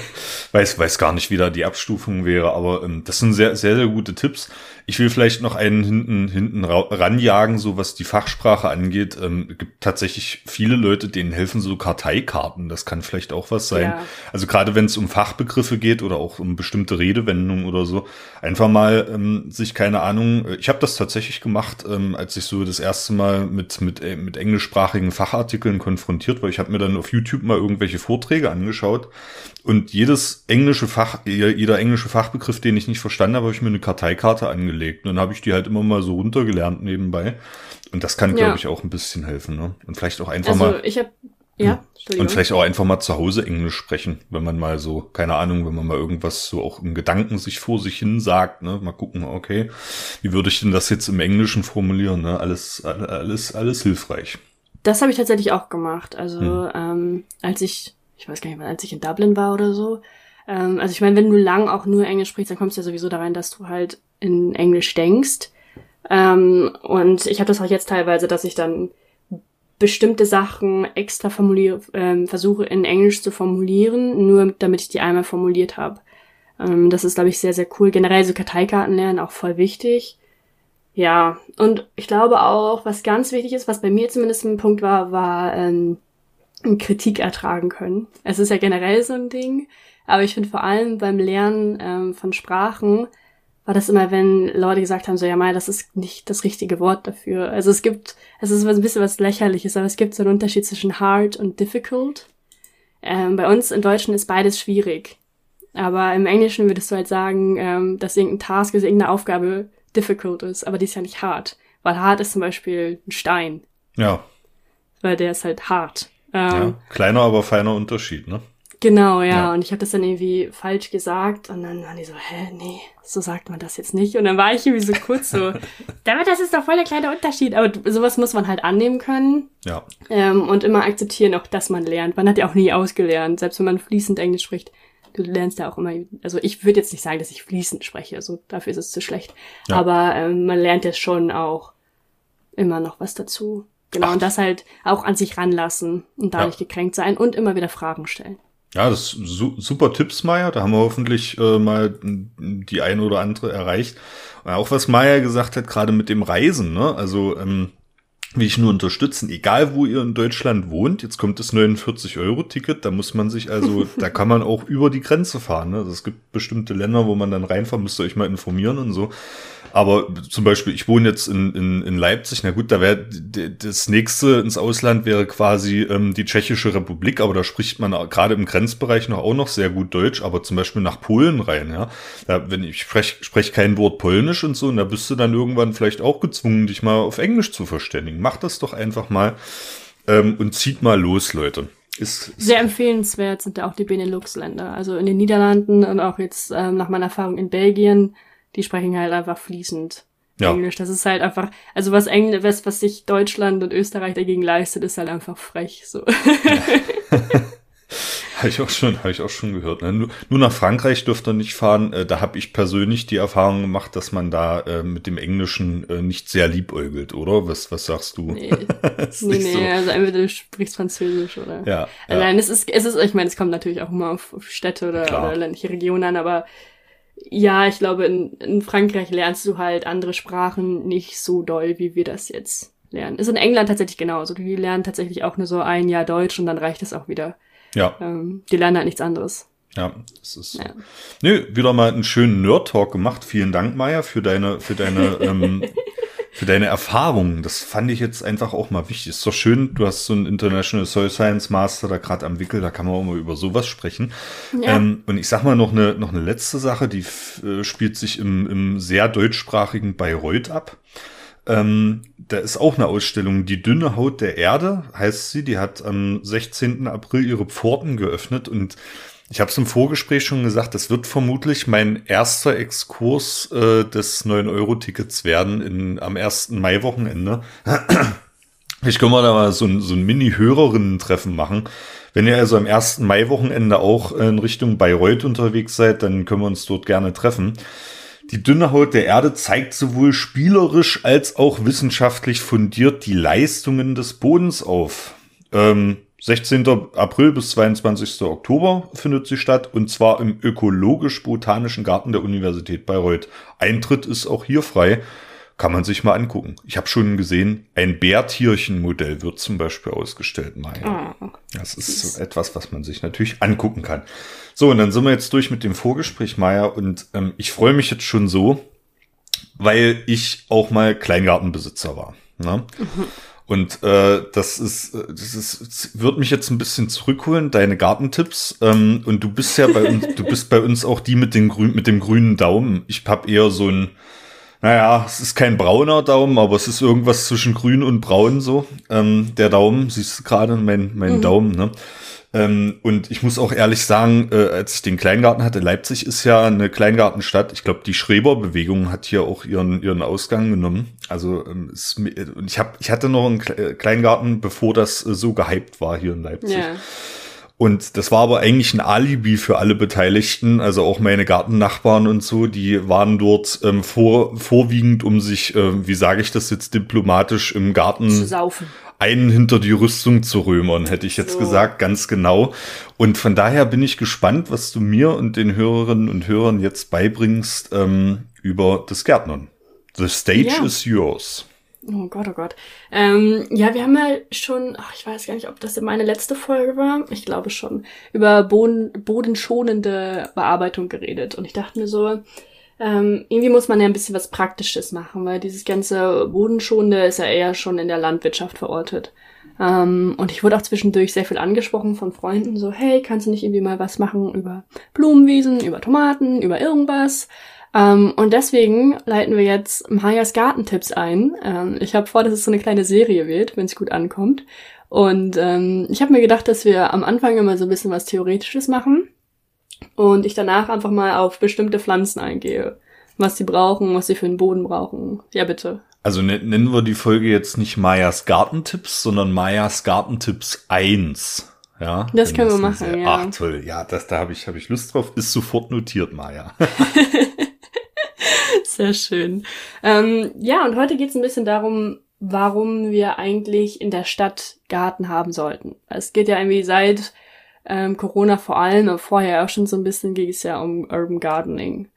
weiß, weiß gar nicht, wie da die Abstufung wäre, aber ähm, das sind sehr, sehr, sehr gute Tipps. Ich will vielleicht noch einen hinten, hinten ranjagen, so was die Fachsprache angeht. Ähm, gibt tatsächlich viele Leute, denen helfen so Karteikarten. Das kann vielleicht auch was sein. Ja. Also gerade wenn es um Fachbegriffe geht oder auch um bestimmte Redewendungen oder so, einfach mal ähm, sich keine Ahnung. Ich habe das tatsächlich gemacht, ähm, als ich so das erste Mal mit mit äh, mit englischsprachigen Fachartikeln konfrontiert war. Ich habe mir dann auf YouTube mal irgendwelche Vorträge angeschaut und jedes englische Fach, jeder englische Fachbegriff, den ich nicht verstanden habe, habe ich mir eine Karteikarte angelegt. Und dann habe ich die halt immer mal so runtergelernt nebenbei. Und das kann, ja. glaube ich, auch ein bisschen helfen. Ne? Und vielleicht auch einfach also, mal. Ich hab, ja, hm. Und vielleicht auch einfach mal zu Hause Englisch sprechen, wenn man mal so, keine Ahnung, wenn man mal irgendwas so auch im Gedanken sich vor sich hin sagt, ne? Mal gucken, okay, wie würde ich denn das jetzt im Englischen formulieren? Ne? Alles, alles, alles hilfreich. Das habe ich tatsächlich auch gemacht. Also hm. ähm, als ich ich weiß gar nicht, wann, als ich in Dublin war oder so. Ähm, also ich meine, wenn du lang auch nur Englisch sprichst, dann kommst du ja sowieso da rein, dass du halt in Englisch denkst. Ähm, und ich habe das auch jetzt teilweise, dass ich dann bestimmte Sachen extra ähm, versuche in Englisch zu formulieren, nur damit ich die einmal formuliert habe. Ähm, das ist, glaube ich, sehr, sehr cool. Generell so Karteikarten lernen, auch voll wichtig. Ja, und ich glaube auch, was ganz wichtig ist, was bei mir zumindest ein Punkt war, war ähm, Kritik ertragen können. Es ist ja generell so ein Ding, aber ich finde vor allem beim Lernen ähm, von Sprachen war das immer, wenn Leute gesagt haben, so ja mal, das ist nicht das richtige Wort dafür. Also es gibt, es ist ein bisschen was lächerliches, aber es gibt so einen Unterschied zwischen hard und difficult. Ähm, bei uns im Deutschen ist beides schwierig. Aber im Englischen würdest du halt sagen, ähm, dass irgendein Task, also irgendeine Aufgabe difficult ist, aber die ist ja nicht hart. Weil hart ist zum Beispiel ein Stein. Ja. Weil der ist halt hart. Ähm, ja, kleiner, aber feiner Unterschied, ne? Genau, ja. ja. Und ich habe das dann irgendwie falsch gesagt und dann waren die so, hä, nee, so sagt man das jetzt nicht. Und dann war ich irgendwie so kurz so, das ist doch voll der kleine Unterschied. Aber sowas muss man halt annehmen können. Ja. Ähm, und immer akzeptieren, auch dass man lernt. Man hat ja auch nie ausgelernt, selbst wenn man fließend Englisch spricht. Du lernst ja auch immer, also ich würde jetzt nicht sagen, dass ich fließend spreche, also dafür ist es zu schlecht. Ja. Aber ähm, man lernt ja schon auch immer noch was dazu. Genau, Ach. und das halt auch an sich ranlassen und da ja. gekränkt sein und immer wieder Fragen stellen. Ja, das su super Tipps, Maya. Da haben wir hoffentlich äh, mal die ein oder andere erreicht. Auch was Maya gesagt hat, gerade mit dem Reisen, ne? Also ähm, will ich nur unterstützen, egal wo ihr in Deutschland wohnt, jetzt kommt das 49-Euro-Ticket, da muss man sich also, da kann man auch über die Grenze fahren. Ne? Also es gibt bestimmte Länder, wo man dann reinfahren, müsst ihr euch mal informieren und so. Aber zum Beispiel, ich wohne jetzt in, in, in Leipzig, na gut, da wäre das nächste ins Ausland wäre quasi ähm, die Tschechische Republik, aber da spricht man gerade im Grenzbereich noch auch noch sehr gut Deutsch, aber zum Beispiel nach Polen rein, ja. Da, wenn ich spreche sprech kein Wort Polnisch und so, und da bist du dann irgendwann vielleicht auch gezwungen, dich mal auf Englisch zu verständigen. Mach das doch einfach mal ähm, und zieht mal los, Leute. Ist, ist Sehr empfehlenswert sind da auch die Benelux-Länder. Also in den Niederlanden und auch jetzt ähm, nach meiner Erfahrung in Belgien die sprechen halt einfach fließend ja. Englisch. Das ist halt einfach, also was Englisch, was, was sich Deutschland und Österreich dagegen leistet, ist halt einfach frech, so. habe ich auch schon, habe ich auch schon gehört. Ne? Nur, nur nach Frankreich dürfte er nicht fahren. Äh, da habe ich persönlich die Erfahrung gemacht, dass man da äh, mit dem Englischen äh, nicht sehr liebäugelt, oder? Was, was sagst du? Nee, nee, nee so. also entweder du sprichst Französisch oder. Ja. Also ja. Nein, es ist, es ist, ich meine, es kommt natürlich auch immer auf, auf Städte oder, oder ländliche Regionen an, aber ja, ich glaube, in, in Frankreich lernst du halt andere Sprachen nicht so doll, wie wir das jetzt lernen. Ist in England tatsächlich genauso. Die lernen tatsächlich auch nur so ein Jahr Deutsch und dann reicht es auch wieder. Ja. Ähm, die lernen halt nichts anderes. Ja, das ist. Ja. Nö, wieder mal einen schönen Nerd-Talk gemacht. Vielen Dank, Maya, für deine, für deine ähm, für deine Erfahrungen. Das fand ich jetzt einfach auch mal wichtig. Ist doch schön, du hast so einen International Soil Science Master da gerade am Wickel, da kann man auch mal über sowas sprechen. Ja. Ähm, und ich sag mal noch eine, noch eine letzte Sache, die äh, spielt sich im, im sehr deutschsprachigen Bayreuth ab. Ähm, da ist auch eine Ausstellung, die dünne Haut der Erde heißt sie, die hat am 16. April ihre Pforten geöffnet und ich habe es im Vorgespräch schon gesagt, das wird vermutlich mein erster Exkurs äh, des 9-Euro-Tickets werden in, am 1. Mai-Wochenende. Ich können wir da mal so ein, so ein Mini-Hörerinnen-Treffen machen. Wenn ihr also am 1. Mai-Wochenende auch in Richtung Bayreuth unterwegs seid, dann können wir uns dort gerne treffen. Die dünne Haut der Erde zeigt sowohl spielerisch als auch wissenschaftlich fundiert die Leistungen des Bodens auf. Ähm, 16. April bis 22. Oktober findet sie statt und zwar im Ökologisch-Botanischen Garten der Universität Bayreuth. Eintritt ist auch hier frei. Kann man sich mal angucken. Ich habe schon gesehen, ein Bärtierchenmodell wird zum Beispiel ausgestellt. Maya. Oh, das ist etwas, was man sich natürlich angucken kann. So, und dann sind wir jetzt durch mit dem Vorgespräch, Maya, und ähm, ich freue mich jetzt schon so, weil ich auch mal Kleingartenbesitzer war. Ne? Mhm. Und äh, das ist, äh, das ist, wird mich jetzt ein bisschen zurückholen, deine Gartentipps. Ähm, und du bist ja bei uns, du bist bei uns auch die mit, den grün, mit dem grünen Daumen. Ich hab eher so ein, naja, es ist kein brauner Daumen, aber es ist irgendwas zwischen grün und braun so. Ähm, der Daumen, siehst du gerade, mein, mein mhm. Daumen, ne? Ähm, und ich muss auch ehrlich sagen, äh, als ich den Kleingarten hatte, Leipzig ist ja eine Kleingartenstadt. Ich glaube, die Schreber-Bewegung hat hier auch ihren ihren Ausgang genommen. Also ähm, und ich habe ich hatte noch einen Kleingarten, bevor das äh, so gehypt war hier in Leipzig. Ja. Und das war aber eigentlich ein Alibi für alle Beteiligten, also auch meine Gartennachbarn und so, die waren dort ähm, vor, vorwiegend, um sich, äh, wie sage ich das jetzt diplomatisch, im Garten zu saufen einen hinter die Rüstung zu römern, hätte ich jetzt so. gesagt, ganz genau. Und von daher bin ich gespannt, was du mir und den Hörerinnen und Hörern jetzt beibringst ähm, über das Gärtnern. The stage ja. is yours. Oh Gott, oh Gott. Ähm, ja, wir haben ja schon, ach, ich weiß gar nicht, ob das meine letzte Folge war. Ich glaube schon. Über boden, bodenschonende Bearbeitung geredet. Und ich dachte mir so, ähm, irgendwie muss man ja ein bisschen was Praktisches machen, weil dieses ganze Bodenschonende ist ja eher schon in der Landwirtschaft verortet. Ähm, und ich wurde auch zwischendurch sehr viel angesprochen von Freunden, so, hey, kannst du nicht irgendwie mal was machen über Blumenwiesen, über Tomaten, über irgendwas? Ähm, und deswegen leiten wir jetzt Majas Gartentipps ein. Ähm, ich habe vor, dass es so eine kleine Serie wird, wenn es gut ankommt. Und ähm, ich habe mir gedacht, dass wir am Anfang immer so ein bisschen was Theoretisches machen und ich danach einfach mal auf bestimmte Pflanzen eingehe. Was sie brauchen, was sie für den Boden brauchen. Ja, bitte. Also nennen wir die Folge jetzt nicht Mayas Gartentipps, sondern Mayas Gartentipps 1. Ja, das können wir machen, ja. Ach toll, ja, das, da habe ich, hab ich Lust drauf. Ist sofort notiert, Maya. sehr schön. Ähm, ja, und heute geht es ein bisschen darum, warum wir eigentlich in der Stadt Garten haben sollten. Es geht ja irgendwie seit ähm, Corona vor allem, aber vorher auch schon so ein bisschen ging es ja um Urban Gardening.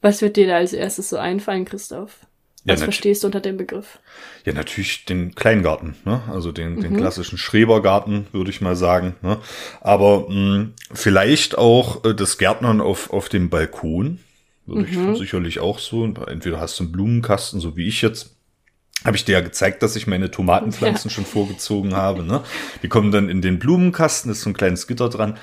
Was wird dir da als erstes so einfallen, Christoph? Was ja, verstehst du unter dem Begriff? Ja, natürlich den Kleingarten, ne? also den, mhm. den klassischen Schrebergarten, würde ich mal sagen. Ne? Aber mh, hm, vielleicht auch äh, das Gärtnern auf, auf dem Balkon, würde mhm. ich sicherlich auch so. Entweder hast du einen Blumenkasten, so wie ich jetzt, habe ich dir ja gezeigt, dass ich meine Tomatenpflanzen ja. schon vorgezogen habe. Ne? Die kommen dann in den Blumenkasten, ist so ein kleines Gitter dran.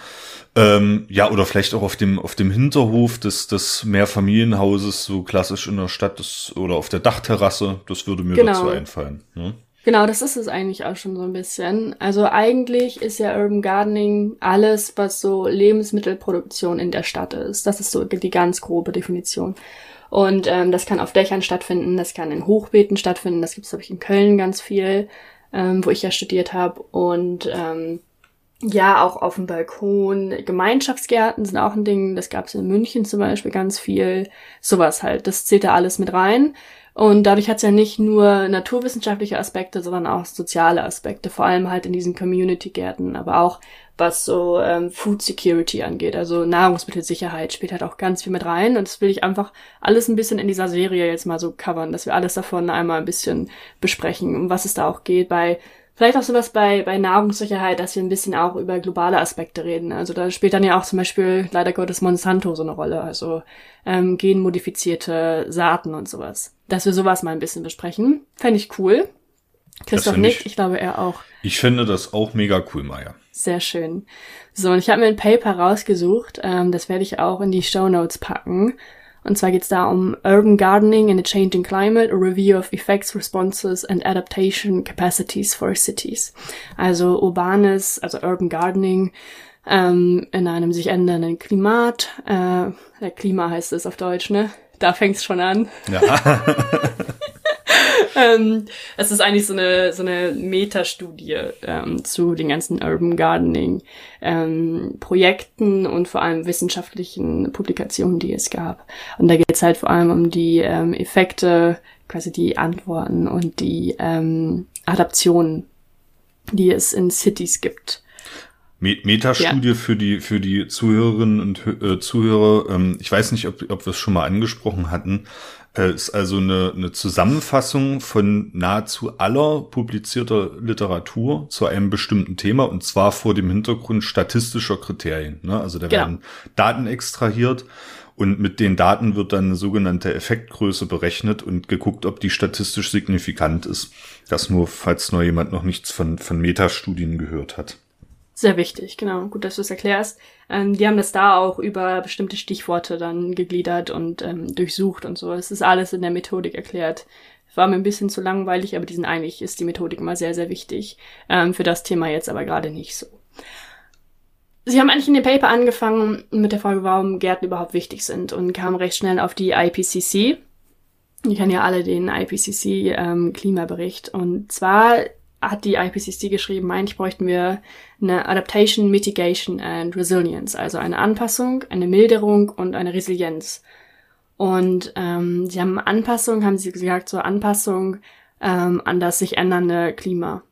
Ähm, ja, oder vielleicht auch auf dem, auf dem Hinterhof des, des Mehrfamilienhauses, so klassisch in der Stadt, das, oder auf der Dachterrasse, das würde mir genau. dazu einfallen. Ne? Genau, das ist es eigentlich auch schon so ein bisschen. Also eigentlich ist ja Urban Gardening alles, was so Lebensmittelproduktion in der Stadt ist. Das ist so die ganz grobe Definition. Und ähm, das kann auf Dächern stattfinden, das kann in Hochbeeten stattfinden, das gibt es, glaube ich, in Köln ganz viel, ähm, wo ich ja studiert habe. Und ähm, ja, auch auf dem Balkon. Gemeinschaftsgärten sind auch ein Ding. Das gab es in München zum Beispiel ganz viel. Sowas halt. Das zählt da alles mit rein. Und dadurch hat es ja nicht nur naturwissenschaftliche Aspekte, sondern auch soziale Aspekte, vor allem halt in diesen Community-Gärten, aber auch was so ähm, Food Security angeht, also Nahrungsmittelsicherheit spielt halt auch ganz viel mit rein und das will ich einfach alles ein bisschen in dieser Serie jetzt mal so covern, dass wir alles davon einmal ein bisschen besprechen, um was es da auch geht bei Vielleicht auch sowas bei, bei Nahrungssicherheit, dass wir ein bisschen auch über globale Aspekte reden. Also da spielt dann ja auch zum Beispiel leider Gottes Monsanto so eine Rolle, also ähm, genmodifizierte Saaten und sowas. Dass wir sowas mal ein bisschen besprechen. Fände ich cool. Christoph nickt, ich, ich glaube er auch. Ich finde das auch mega cool, Maya. Sehr schön. So, und ich habe mir ein Paper rausgesucht, ähm, das werde ich auch in die Show Notes packen. Und zwar geht es da um Urban Gardening in a Changing Climate, a Review of Effects, Responses and Adaptation Capacities for Cities. Also urbanes, also Urban Gardening ähm, in einem sich ändernden Klimat. Äh, Klima heißt es auf Deutsch, ne? Da fängt's schon an. Ja. ähm, es ist eigentlich so eine, so eine Metastudie ähm, zu den ganzen Urban Gardening ähm, Projekten und vor allem wissenschaftlichen Publikationen, die es gab. Und da geht es halt vor allem um die ähm, Effekte, quasi die Antworten und die ähm, Adaptionen, die es in Cities gibt. Metastudie ja. für die für die Zuhörerinnen und äh, Zuhörer. Ähm, ich weiß nicht, ob, ob wir es schon mal angesprochen hatten. Äh, ist also eine, eine Zusammenfassung von nahezu aller publizierter Literatur zu einem bestimmten Thema und zwar vor dem Hintergrund statistischer Kriterien. Ne? Also da genau. werden Daten extrahiert und mit den Daten wird dann eine sogenannte Effektgröße berechnet und geguckt, ob die statistisch signifikant ist. Das nur, falls nur jemand noch nichts von, von Metastudien gehört hat. Sehr wichtig, genau. Gut, dass du es erklärst. Ähm, die haben das da auch über bestimmte Stichworte dann gegliedert und ähm, durchsucht und so. Es ist alles in der Methodik erklärt. War mir ein bisschen zu langweilig, aber diesen eigentlich ist die Methodik immer sehr, sehr wichtig. Ähm, für das Thema jetzt aber gerade nicht so. Sie haben eigentlich in dem Paper angefangen mit der Frage, warum Gärten überhaupt wichtig sind und kamen recht schnell auf die IPCC. Die kennen ja alle den IPCC ähm. Und zwar hat die IPCC geschrieben, eigentlich bräuchten wir eine Adaptation, Mitigation and Resilience, also eine Anpassung, eine Milderung und eine Resilienz. Und ähm, sie haben Anpassung, haben sie gesagt, so Anpassung ähm, an das sich ändernde Klima.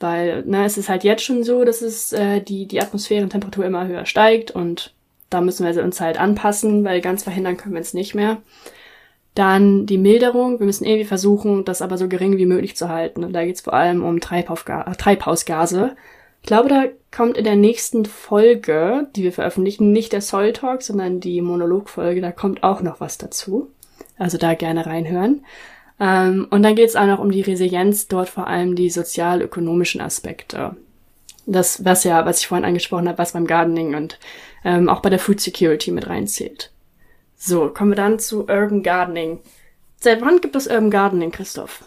Weil ne, es ist halt jetzt schon so, dass es äh, die, die Atmosphärentemperatur immer höher steigt und da müssen wir uns halt anpassen, weil ganz verhindern können wir es nicht mehr. Dann die Milderung. Wir müssen irgendwie versuchen, das aber so gering wie möglich zu halten. Und da geht es vor allem um Treibhausgase. Ich glaube, da kommt in der nächsten Folge, die wir veröffentlichen, nicht der Soil Talk, sondern die Monologfolge. Da kommt auch noch was dazu. Also da gerne reinhören. Ähm, und dann geht es auch noch um die Resilienz, dort vor allem die sozial-ökonomischen Aspekte. Das, was ja, was ich vorhin angesprochen habe, was beim Gardening und ähm, auch bei der Food Security mit reinzählt. So, kommen wir dann zu Urban Gardening. Seit wann gibt es Urban Gardening, Christoph?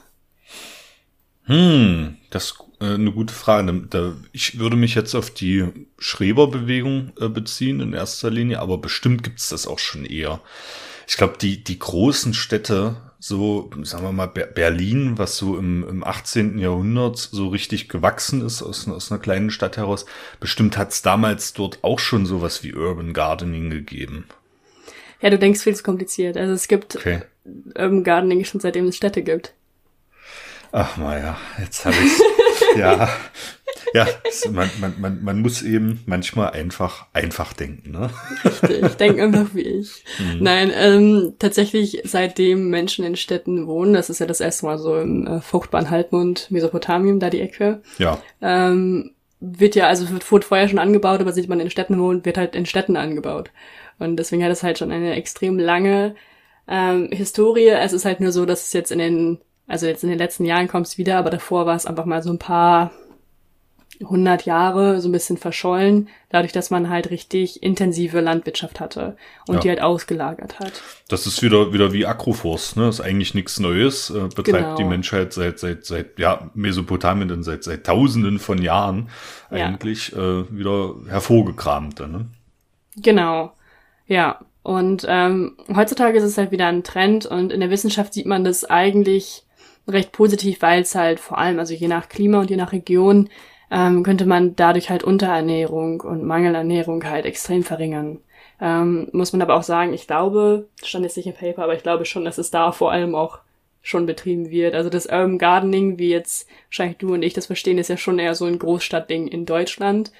Hm, das ist äh, eine gute Frage. Ich würde mich jetzt auf die Schreberbewegung äh, beziehen in erster Linie, aber bestimmt gibt es das auch schon eher. Ich glaube, die, die großen Städte, so, sagen wir mal, Berlin, was so im, im 18. Jahrhundert so richtig gewachsen ist, aus, aus einer kleinen Stadt heraus, bestimmt hat es damals dort auch schon sowas wie Urban Gardening gegeben. Ja, du denkst viel zu kompliziert. Also es gibt okay. Urban Gardening schon seitdem es Städte gibt. Ach Maja, jetzt habe ich ja. ja, man, man, man, man muss eben manchmal einfach einfach denken, ne? Richtig, denk einfach wie ich. Mhm. Nein, ähm, tatsächlich seitdem Menschen in Städten wohnen, das ist ja das erste Mal so im äh, fruchtbaren Halbmond Mesopotamien, da die Ecke. Ja. Ähm, wird ja, also wird, wurde vorher schon angebaut, aber sieht man in Städten wohnt, wird halt in Städten angebaut. Und deswegen hat es halt schon eine extrem lange ähm, Historie. Es ist halt nur so, dass es jetzt in den, also jetzt in den letzten Jahren kommt es wieder, aber davor war es einfach mal so ein paar hundert Jahre so ein bisschen verschollen, dadurch, dass man halt richtig intensive Landwirtschaft hatte und ja. die halt ausgelagert hat. Das ist wieder wieder wie Agroforst, ne? Das ist eigentlich nichts Neues, äh, betreibt genau. die Menschheit seit seit seit ja Mesopotamien dann seit seit Tausenden von Jahren eigentlich ja. äh, wieder hervorgekramt, ne? Genau, ja. Und ähm, heutzutage ist es halt wieder ein Trend und in der Wissenschaft sieht man das eigentlich recht positiv, weil es halt vor allem, also je nach Klima und je nach Region, ähm, könnte man dadurch halt Unterernährung und Mangelernährung halt extrem verringern. Ähm, muss man aber auch sagen, ich glaube, stand jetzt nicht im Paper, aber ich glaube schon, dass es da vor allem auch schon betrieben wird. Also das Urban Gardening, wie jetzt wahrscheinlich du und ich das verstehen, ist ja schon eher so ein Großstadtding in Deutschland.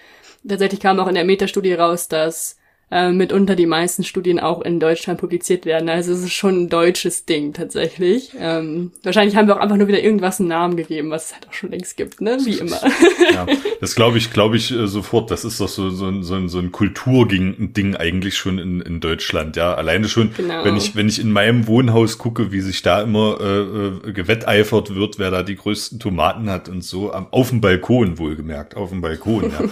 Tatsächlich kam auch in der Metastudie raus, dass äh, mitunter die meisten Studien auch in Deutschland publiziert werden. Also es ist schon ein deutsches Ding tatsächlich. Ähm, wahrscheinlich haben wir auch einfach nur wieder irgendwas einen Namen gegeben, was es halt auch schon längst gibt, ne? Wie immer. Ja, das glaube ich, glaube ich äh, sofort. Das ist doch so, so, so, so ein Kulturding eigentlich schon in, in Deutschland. Ja, alleine schon, genau. wenn ich wenn ich in meinem Wohnhaus gucke, wie sich da immer äh, äh, gewetteifert wird, wer da die größten Tomaten hat und so, auf dem Balkon wohlgemerkt, auf dem Balkon. Ja,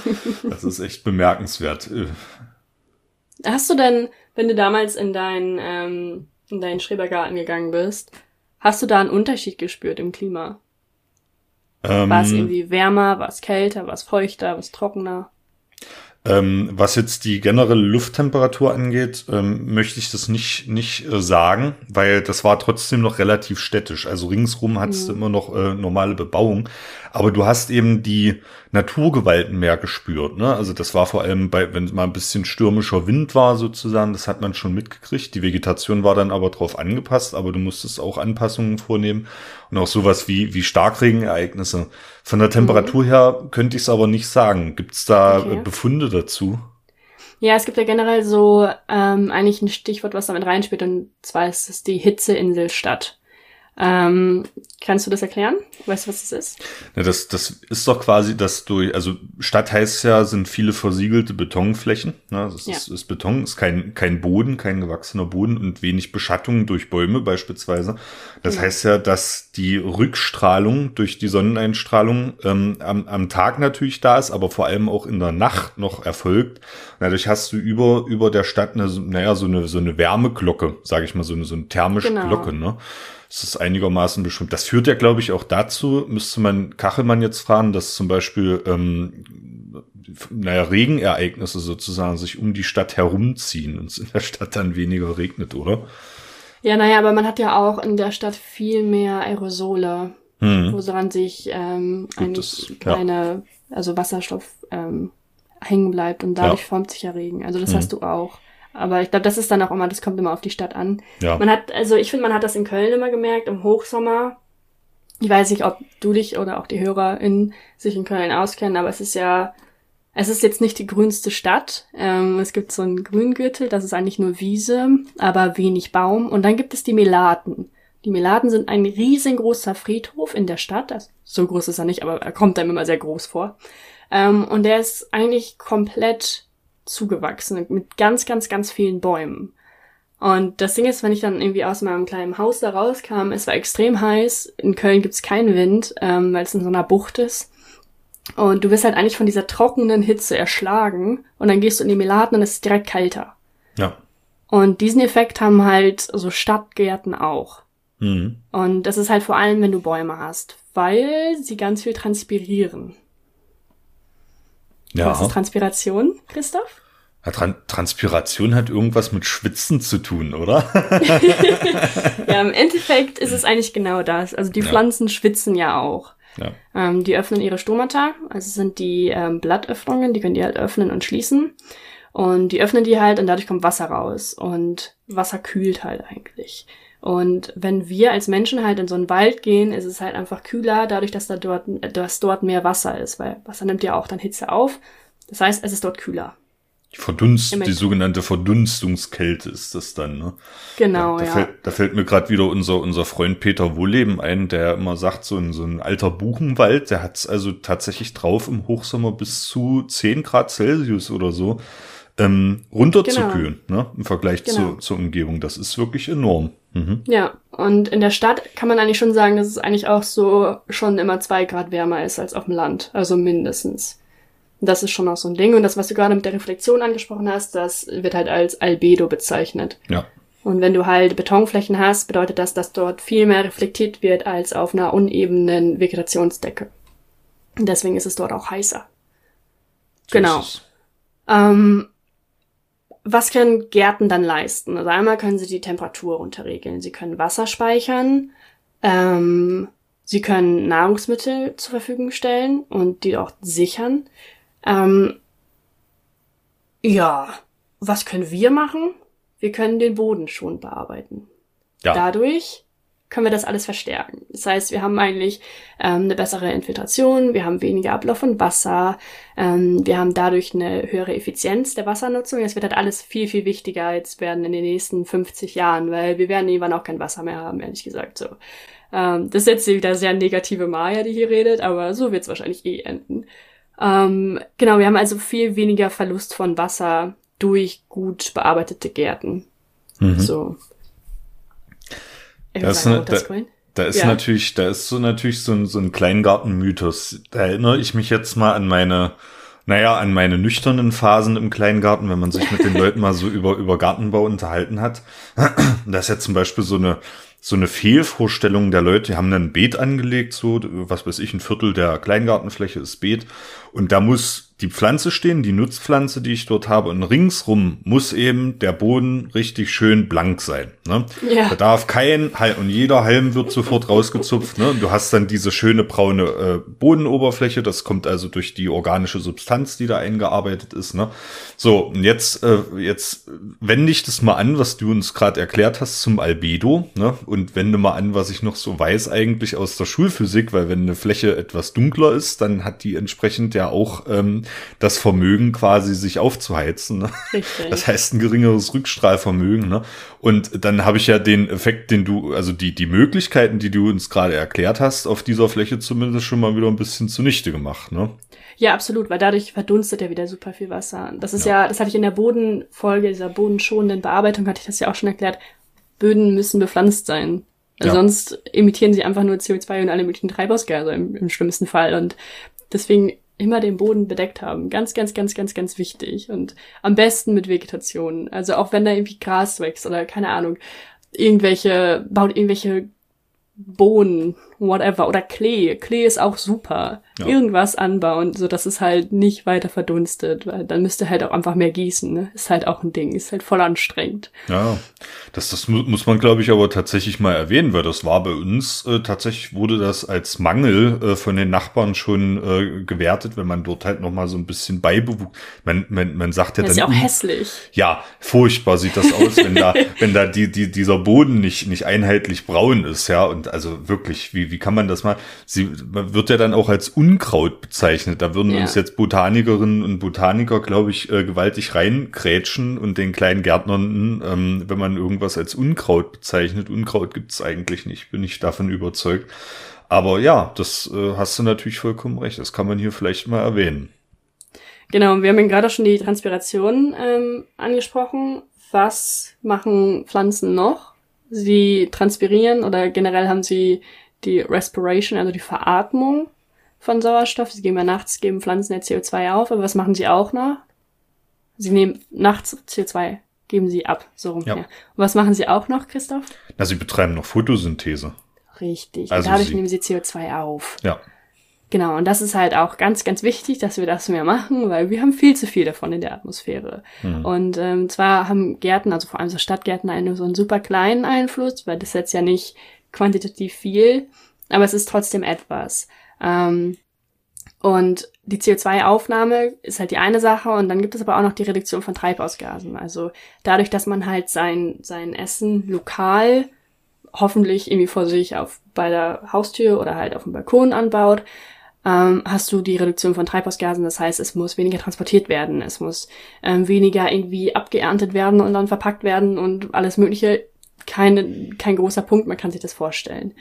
das ist echt bemerkenswert. Hast du denn, wenn du damals in deinen, ähm, in deinen Schrebergarten gegangen bist, hast du da einen Unterschied gespürt im Klima? Ähm, war es irgendwie wärmer, war es kälter, war es feuchter, war es trockener? Ähm, was jetzt die generelle Lufttemperatur angeht, ähm, möchte ich das nicht, nicht äh, sagen, weil das war trotzdem noch relativ städtisch. Also ringsrum hattest mhm. du immer noch äh, normale Bebauung. Aber du hast eben die Naturgewalten mehr gespürt. Ne? Also das war vor allem bei, wenn mal ein bisschen stürmischer Wind war sozusagen, das hat man schon mitgekriegt. Die Vegetation war dann aber drauf angepasst, aber du musstest auch Anpassungen vornehmen und auch sowas wie, wie Starkregenereignisse. Von der Temperatur mhm. her könnte ich es aber nicht sagen. Gibt es da okay. Befunde dazu? Ja, es gibt ja generell so ähm, eigentlich ein Stichwort, was damit reinspielt, und zwar ist es die Hitzeinselstadt. Ähm, kannst du das erklären? Weißt du, was das ist? Ja, das, das ist doch quasi das durch, also Stadt heißt ja, sind viele versiegelte Betonflächen. Ne? Das ja. ist, ist Beton, ist kein, kein Boden, kein gewachsener Boden und wenig Beschattung durch Bäume beispielsweise. Das ja. heißt ja, dass die Rückstrahlung durch die Sonneneinstrahlung ähm, am, am Tag natürlich da ist, aber vor allem auch in der Nacht noch erfolgt. Dadurch hast du über, über der Stadt eine, naja, so eine, so eine Wärmeglocke, sage ich mal, so eine, so eine thermische genau. Glocke, ne? Das ist einigermaßen bestimmt. Das führt ja, glaube ich, auch dazu, müsste man Kachelmann jetzt fragen, dass zum Beispiel, ähm, naja, Regenereignisse sozusagen sich um die Stadt herumziehen und es in der Stadt dann weniger regnet, oder? Ja, naja, aber man hat ja auch in der Stadt viel mehr Aerosole, hm. woran sich ähm, Gut, das, kleine, ja. also Wasserstoff ähm, hängen bleibt und dadurch ja. formt sich ja Regen. Also das hm. hast du auch. Aber ich glaube, das ist dann auch immer, das kommt immer auf die Stadt an. Ja. Man hat, also ich finde, man hat das in Köln immer gemerkt, im Hochsommer. Ich weiß nicht, ob du dich oder auch die HörerInnen sich in Köln auskennen, aber es ist ja, es ist jetzt nicht die grünste Stadt. Ähm, es gibt so einen Grüngürtel, das ist eigentlich nur Wiese, aber wenig Baum. Und dann gibt es die Melaten. Die Melaten sind ein riesengroßer Friedhof in der Stadt. Also, so groß ist er nicht, aber er kommt einem immer sehr groß vor. Ähm, und der ist eigentlich komplett zugewachsen mit ganz, ganz, ganz vielen Bäumen. Und das Ding ist, wenn ich dann irgendwie aus meinem kleinen Haus da rauskam, es war extrem heiß. In Köln gibt's keinen Wind, ähm, weil es in so einer Bucht ist. Und du wirst halt eigentlich von dieser trockenen Hitze erschlagen und dann gehst du in die Melaten und es ist direkt kälter. Ja. Und diesen Effekt haben halt so Stadtgärten auch. Mhm. Und das ist halt vor allem, wenn du Bäume hast, weil sie ganz viel transpirieren. Ja. Was ist Transpiration, Christoph? Ja, Tran Transpiration hat irgendwas mit Schwitzen zu tun, oder? ja, im Endeffekt ist es eigentlich genau das. Also die Pflanzen ja. schwitzen ja auch. Ja. Ähm, die öffnen ihre Stomata, also sind die ähm, Blattöffnungen, die können die halt öffnen und schließen. Und die öffnen die halt und dadurch kommt Wasser raus. Und Wasser kühlt halt eigentlich. Und wenn wir als Menschen halt in so einen Wald gehen, ist es halt einfach kühler, dadurch, dass da dort, dass dort mehr Wasser ist, weil Wasser nimmt ja auch dann Hitze auf. Das heißt, es ist dort kühler. Die Verdunst, die sogenannte Verdunstungskälte ist das dann, ne? Genau, da, da ja. Fällt, da fällt mir gerade wieder unser, unser Freund Peter Wohleben ein, der immer sagt, so ein, so ein alter Buchenwald, der hat's also tatsächlich drauf im Hochsommer bis zu 10 Grad Celsius oder so ähm, runterzukühlen, genau. ne? Im Vergleich genau. zur, zur Umgebung. Das ist wirklich enorm. Mhm. Ja, und in der Stadt kann man eigentlich schon sagen, dass es eigentlich auch so schon immer zwei Grad wärmer ist als auf dem Land. Also mindestens. Das ist schon auch so ein Ding. Und das, was du gerade mit der Reflexion angesprochen hast, das wird halt als Albedo bezeichnet. Ja. Und wenn du halt Betonflächen hast, bedeutet das, dass dort viel mehr reflektiert wird als auf einer unebenen Vegetationsdecke. Und deswegen ist es dort auch heißer. So genau. Ähm, was können Gärten dann leisten? Also einmal können sie die Temperatur runterregeln. Sie können Wasser speichern. Ähm, sie können Nahrungsmittel zur Verfügung stellen und die auch sichern. Ähm, ja, was können wir machen? Wir können den Boden schon bearbeiten. Ja. Dadurch können wir das alles verstärken. Das heißt, wir haben eigentlich ähm, eine bessere Infiltration, wir haben weniger Ablauf von Wasser, ähm, wir haben dadurch eine höhere Effizienz der Wassernutzung. Es wird halt alles viel, viel wichtiger jetzt werden in den nächsten 50 Jahren, weil wir werden irgendwann auch kein Wasser mehr haben, ehrlich gesagt. So. Ähm, das ist jetzt wieder sehr negative Maya, die hier redet, aber so wird es wahrscheinlich eh enden. Ähm, genau, wir haben also viel weniger Verlust von Wasser durch gut bearbeitete Gärten. Mhm. So. Das ist, ne, da, da ist ja. natürlich, da ist so natürlich so ein, so ein Kleingartenmythos. Da erinnere ich mich jetzt mal an meine, naja, an meine nüchternen Phasen im Kleingarten, wenn man sich mit den Leuten mal so über, über Gartenbau unterhalten hat. Da ist ja zum Beispiel so eine, so eine Fehlvorstellung der Leute, die haben dann ein Beet angelegt, so, was weiß ich, ein Viertel der Kleingartenfläche ist Beet. Und da muss die Pflanze stehen, die Nutzpflanze, die ich dort habe, und ringsrum muss eben der Boden richtig schön blank sein. Ne? Ja. Da darf kein Halm, und jeder Halm wird sofort rausgezupft. Ne? Und du hast dann diese schöne braune äh, Bodenoberfläche, das kommt also durch die organische Substanz, die da eingearbeitet ist. Ne? So, und jetzt, äh, jetzt wende ich das mal an, was du uns gerade erklärt hast zum Albedo, ne? und wende mal an, was ich noch so weiß eigentlich aus der Schulphysik, weil wenn eine Fläche etwas dunkler ist, dann hat die entsprechend ja auch ähm, das Vermögen quasi sich aufzuheizen. Ne? Richtig. Das heißt ein geringeres Rückstrahlvermögen. Ne? Und dann habe ich ja den Effekt, den du, also die, die Möglichkeiten, die du uns gerade erklärt hast, auf dieser Fläche zumindest schon mal wieder ein bisschen zunichte gemacht. Ne? Ja, absolut, weil dadurch verdunstet ja wieder super viel Wasser. Das ist ja, ja das hatte ich in der Bodenfolge, dieser bodenschonenden Bearbeitung, hatte ich das ja auch schon erklärt. Böden müssen bepflanzt sein. Ja. Sonst emittieren sie einfach nur CO2 und alle möglichen Treibhausgase im, im schlimmsten Fall. Und deswegen immer den Boden bedeckt haben. Ganz, ganz, ganz, ganz, ganz wichtig. Und am besten mit Vegetation. Also auch wenn da irgendwie Gras wächst oder keine Ahnung, irgendwelche, baut irgendwelche Bohnen, whatever, oder Klee. Klee ist auch super. Ja. Irgendwas anbauen, so dass es halt nicht weiter verdunstet, weil dann müsste halt auch einfach mehr gießen, ne? Ist halt auch ein Ding, ist halt voll anstrengend. Ja, das, das muss man, glaube ich, aber tatsächlich mal erwähnen, weil das war bei uns, äh, tatsächlich wurde das als Mangel äh, von den Nachbarn schon äh, gewertet, wenn man dort halt nochmal so ein bisschen beibewuchs. Man, man, man sagt ja das dann. ist ja auch hässlich. Ja, furchtbar sieht das aus, wenn da, wenn da die, die, dieser Boden nicht, nicht einheitlich braun ist, ja, und also wirklich, wie, wie kann man das mal? Sie man wird ja dann auch als Unkraut bezeichnet. Da würden Ja. uns jetzt Botanikerinnen und Botaniker, glaube ich, äh, gewaltig reinkrätschen und den kleinen Gärtnern, ähm, wenn man irgendwas als Unkraut bezeichnet. Unkraut gibt's eigentlich nicht, bin ich davon überzeugt. Aber ja, das äh, hast du natürlich vollkommen recht. Das kann man hier vielleicht mal erwähnen. Genau, und wir haben ja gerade schon die Transpiration ähm, angesprochen. Was machen Pflanzen noch? Sie transpirieren oder generell haben sie die Respiration, also die Veratmung von Sauerstoff. Sie geben ja nachts, geben Pflanzen ja CO2 auf, aber was machen sie auch noch? Sie nehmen nachts CO2, geben sie ab, so rum. Ja. Ja. Und was machen sie auch noch, Christoph? Na, sie betreiben noch Photosynthese. Richtig. Also und dadurch sie- nehmen sie CO2 auf. Ja. Genau, und das ist halt auch ganz, ganz wichtig, dass wir das mehr machen, weil wir haben viel zu viel davon in der Atmosphäre. Und ähm, zwar haben Gärten, also vor allem so Stadtgärten, einen so einen super kleinen Einfluss, weil das ist jetzt ja nicht quantitativ viel, aber es ist trotzdem etwas. Ähm, und die CO2-Aufnahme ist halt die eine Sache und dann gibt es aber auch noch die Reduktion von Treibhausgasen. Also dadurch, dass man halt sein, sein Essen lokal hoffentlich irgendwie vor sich auf bei der Haustür oder halt auf dem Balkon anbaut, ähm, hast du die Reduktion von Treibhausgasen. Das heißt, es muss weniger transportiert werden, es muss ähm, weniger irgendwie abgeerntet werden und dann verpackt werden und alles Mögliche. Keine, kein großer Punkt, man kann sich das vorstellen.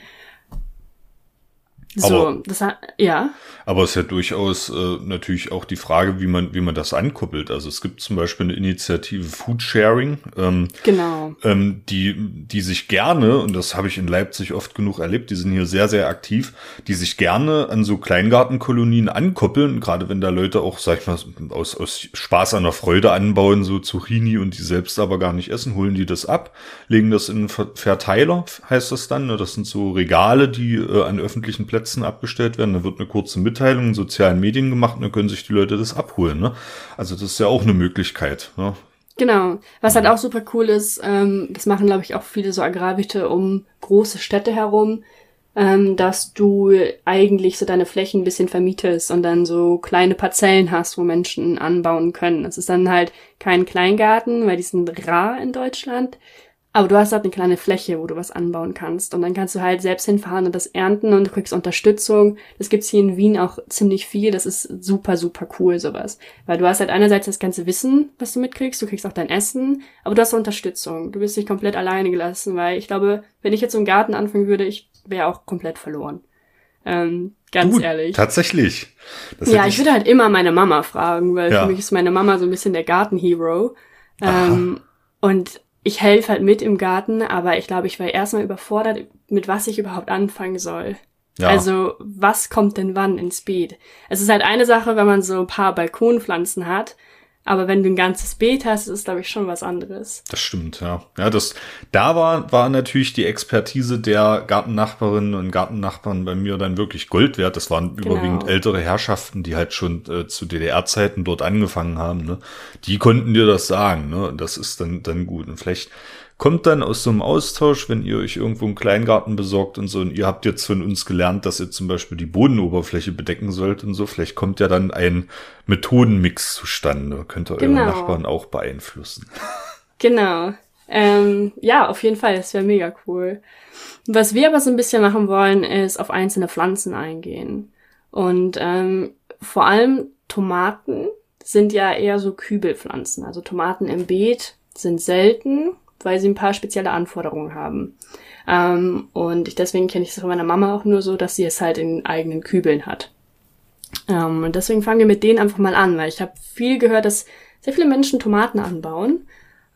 So, aber, das ja. Aber es ist ja durchaus äh, natürlich auch die Frage, wie man, wie man das ankuppelt. Also es gibt zum Beispiel eine Initiative Food Sharing, ähm, genau. ähm, die, die sich gerne, und das habe ich in Leipzig oft genug erlebt, die sind hier sehr, sehr aktiv, die sich gerne an so Kleingartenkolonien ankoppeln, gerade wenn da Leute auch, sag ich mal, aus, aus Spaß an der Freude anbauen, so Zucchini und die selbst aber gar nicht essen, holen die das ab, legen das in einen Verteiler, heißt das dann. Ne? Das sind so Regale, die äh, an öffentlichen Plätzen abgestellt werden. Da wird eine kurze Mitteilung in sozialen Medien gemacht und dann können sich die Leute das abholen. Ne? Also das ist ja auch eine Möglichkeit. Ne? Genau. Was halt auch super cool ist, ähm, das machen, glaube ich, auch viele so Agrarwichte um große Städte herum, ähm, dass du eigentlich so deine Flächen ein bisschen vermietest und dann so kleine Parzellen hast, wo Menschen anbauen können. Das ist dann halt kein Kleingarten, weil die sind rar in Deutschland. Aber du hast halt eine kleine Fläche, wo du was anbauen kannst. Und dann kannst du halt selbst hinfahren und das ernten und du kriegst Unterstützung. Das gibt's hier in Wien auch ziemlich viel. Das ist super, super cool, sowas. Weil du hast halt einerseits das ganze Wissen, was du mitkriegst. Du kriegst auch dein Essen. Aber du hast Unterstützung. Du bist nicht komplett alleine gelassen, weil ich glaube, wenn ich jetzt im Garten anfangen würde, ich wäre auch komplett verloren. Ähm, ganz du, ehrlich. Tatsächlich. Das ja, ich würde halt immer meine Mama fragen, weil ja. für mich ist meine Mama so ein bisschen der Gartenhero. Ähm, und ich helfe halt mit im Garten, aber ich glaube, ich war erstmal überfordert, mit was ich überhaupt anfangen soll. Ja. Also, was kommt denn wann ins Beet? Es ist halt eine Sache, wenn man so ein paar Balkonpflanzen hat, aber wenn du ein ganzes Beet hast, ist es, glaube ich, schon was anderes. Das stimmt, ja. Ja, das, da war, war natürlich die Expertise der Gartennachbarinnen und Gartennachbarn bei mir dann wirklich Gold wert. Das waren genau. überwiegend ältere Herrschaften, die halt schon äh, zu DDR-Zeiten dort angefangen haben. Ne? Die konnten dir das sagen. Ne? Das ist dann, dann gut. Und vielleicht kommt dann aus so einem Austausch, wenn ihr euch irgendwo einen Kleingarten besorgt und so, und ihr habt jetzt von uns gelernt, dass ihr zum Beispiel die Bodenoberfläche bedecken sollt und so, vielleicht kommt ja dann ein Methodenmix zustande. Könnt ihr genau. eure Nachbarn auch beeinflussen. Genau. Ähm, ja, auf jeden Fall, das wäre mega cool. Was wir aber so ein bisschen machen wollen, ist auf einzelne Pflanzen eingehen. Und ähm, vor allem Tomaten sind ja eher so Kübelpflanzen. Also Tomaten im Beet sind selten weil sie ein paar spezielle Anforderungen haben. Ähm, und ich, deswegen kenne ich es von meiner Mama auch nur so, dass sie es halt in eigenen Kübeln hat. Ähm, und deswegen fangen wir mit denen einfach mal an, weil ich habe viel gehört, dass sehr viele Menschen Tomaten anbauen.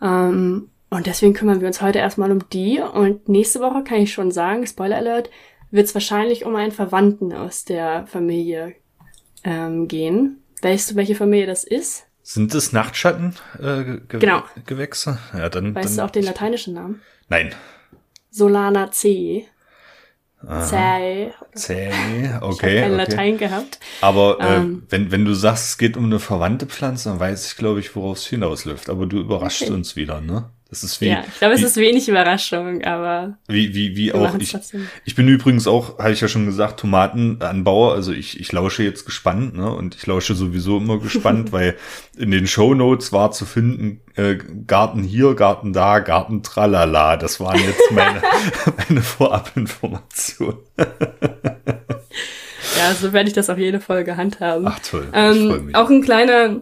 Ähm, und deswegen kümmern wir uns heute erstmal um die. Und nächste Woche kann ich schon sagen, Spoiler Alert, wird es wahrscheinlich um einen Verwandten aus der Familie ähm, gehen. Weißt du, welche Familie das ist? Sind es Nachtschattengewächse? Äh, Ge genau. Gewächse? Ja, dann. Weißt dann, du auch den lateinischen Namen? Nein. Solana C. Zäh. Zäh, okay. Ich kein okay. Latein gehabt. Aber äh, ähm, wenn, wenn du sagst, es geht um eine verwandte Pflanze, dann weiß ich, glaube ich, worauf es hinausläuft. Aber du überraschst okay. uns wieder, ne? Das ist wie. Ja, ich glaube, es ist wenig Überraschung, aber. Wie, wie, wie auch. Ich, ich bin übrigens auch, habe ich ja schon gesagt, Tomatenanbauer. Also ich, ich lausche jetzt gespannt, ne? Und ich lausche sowieso immer gespannt, weil in den Show Notes war zu finden, äh, Garten hier, Garten da, Garten tralala. Das waren jetzt meine, meine Vorabinformationen. ja, so werde ich das auf jede Folge handhaben. Ach toll. Ähm, auch ein kleiner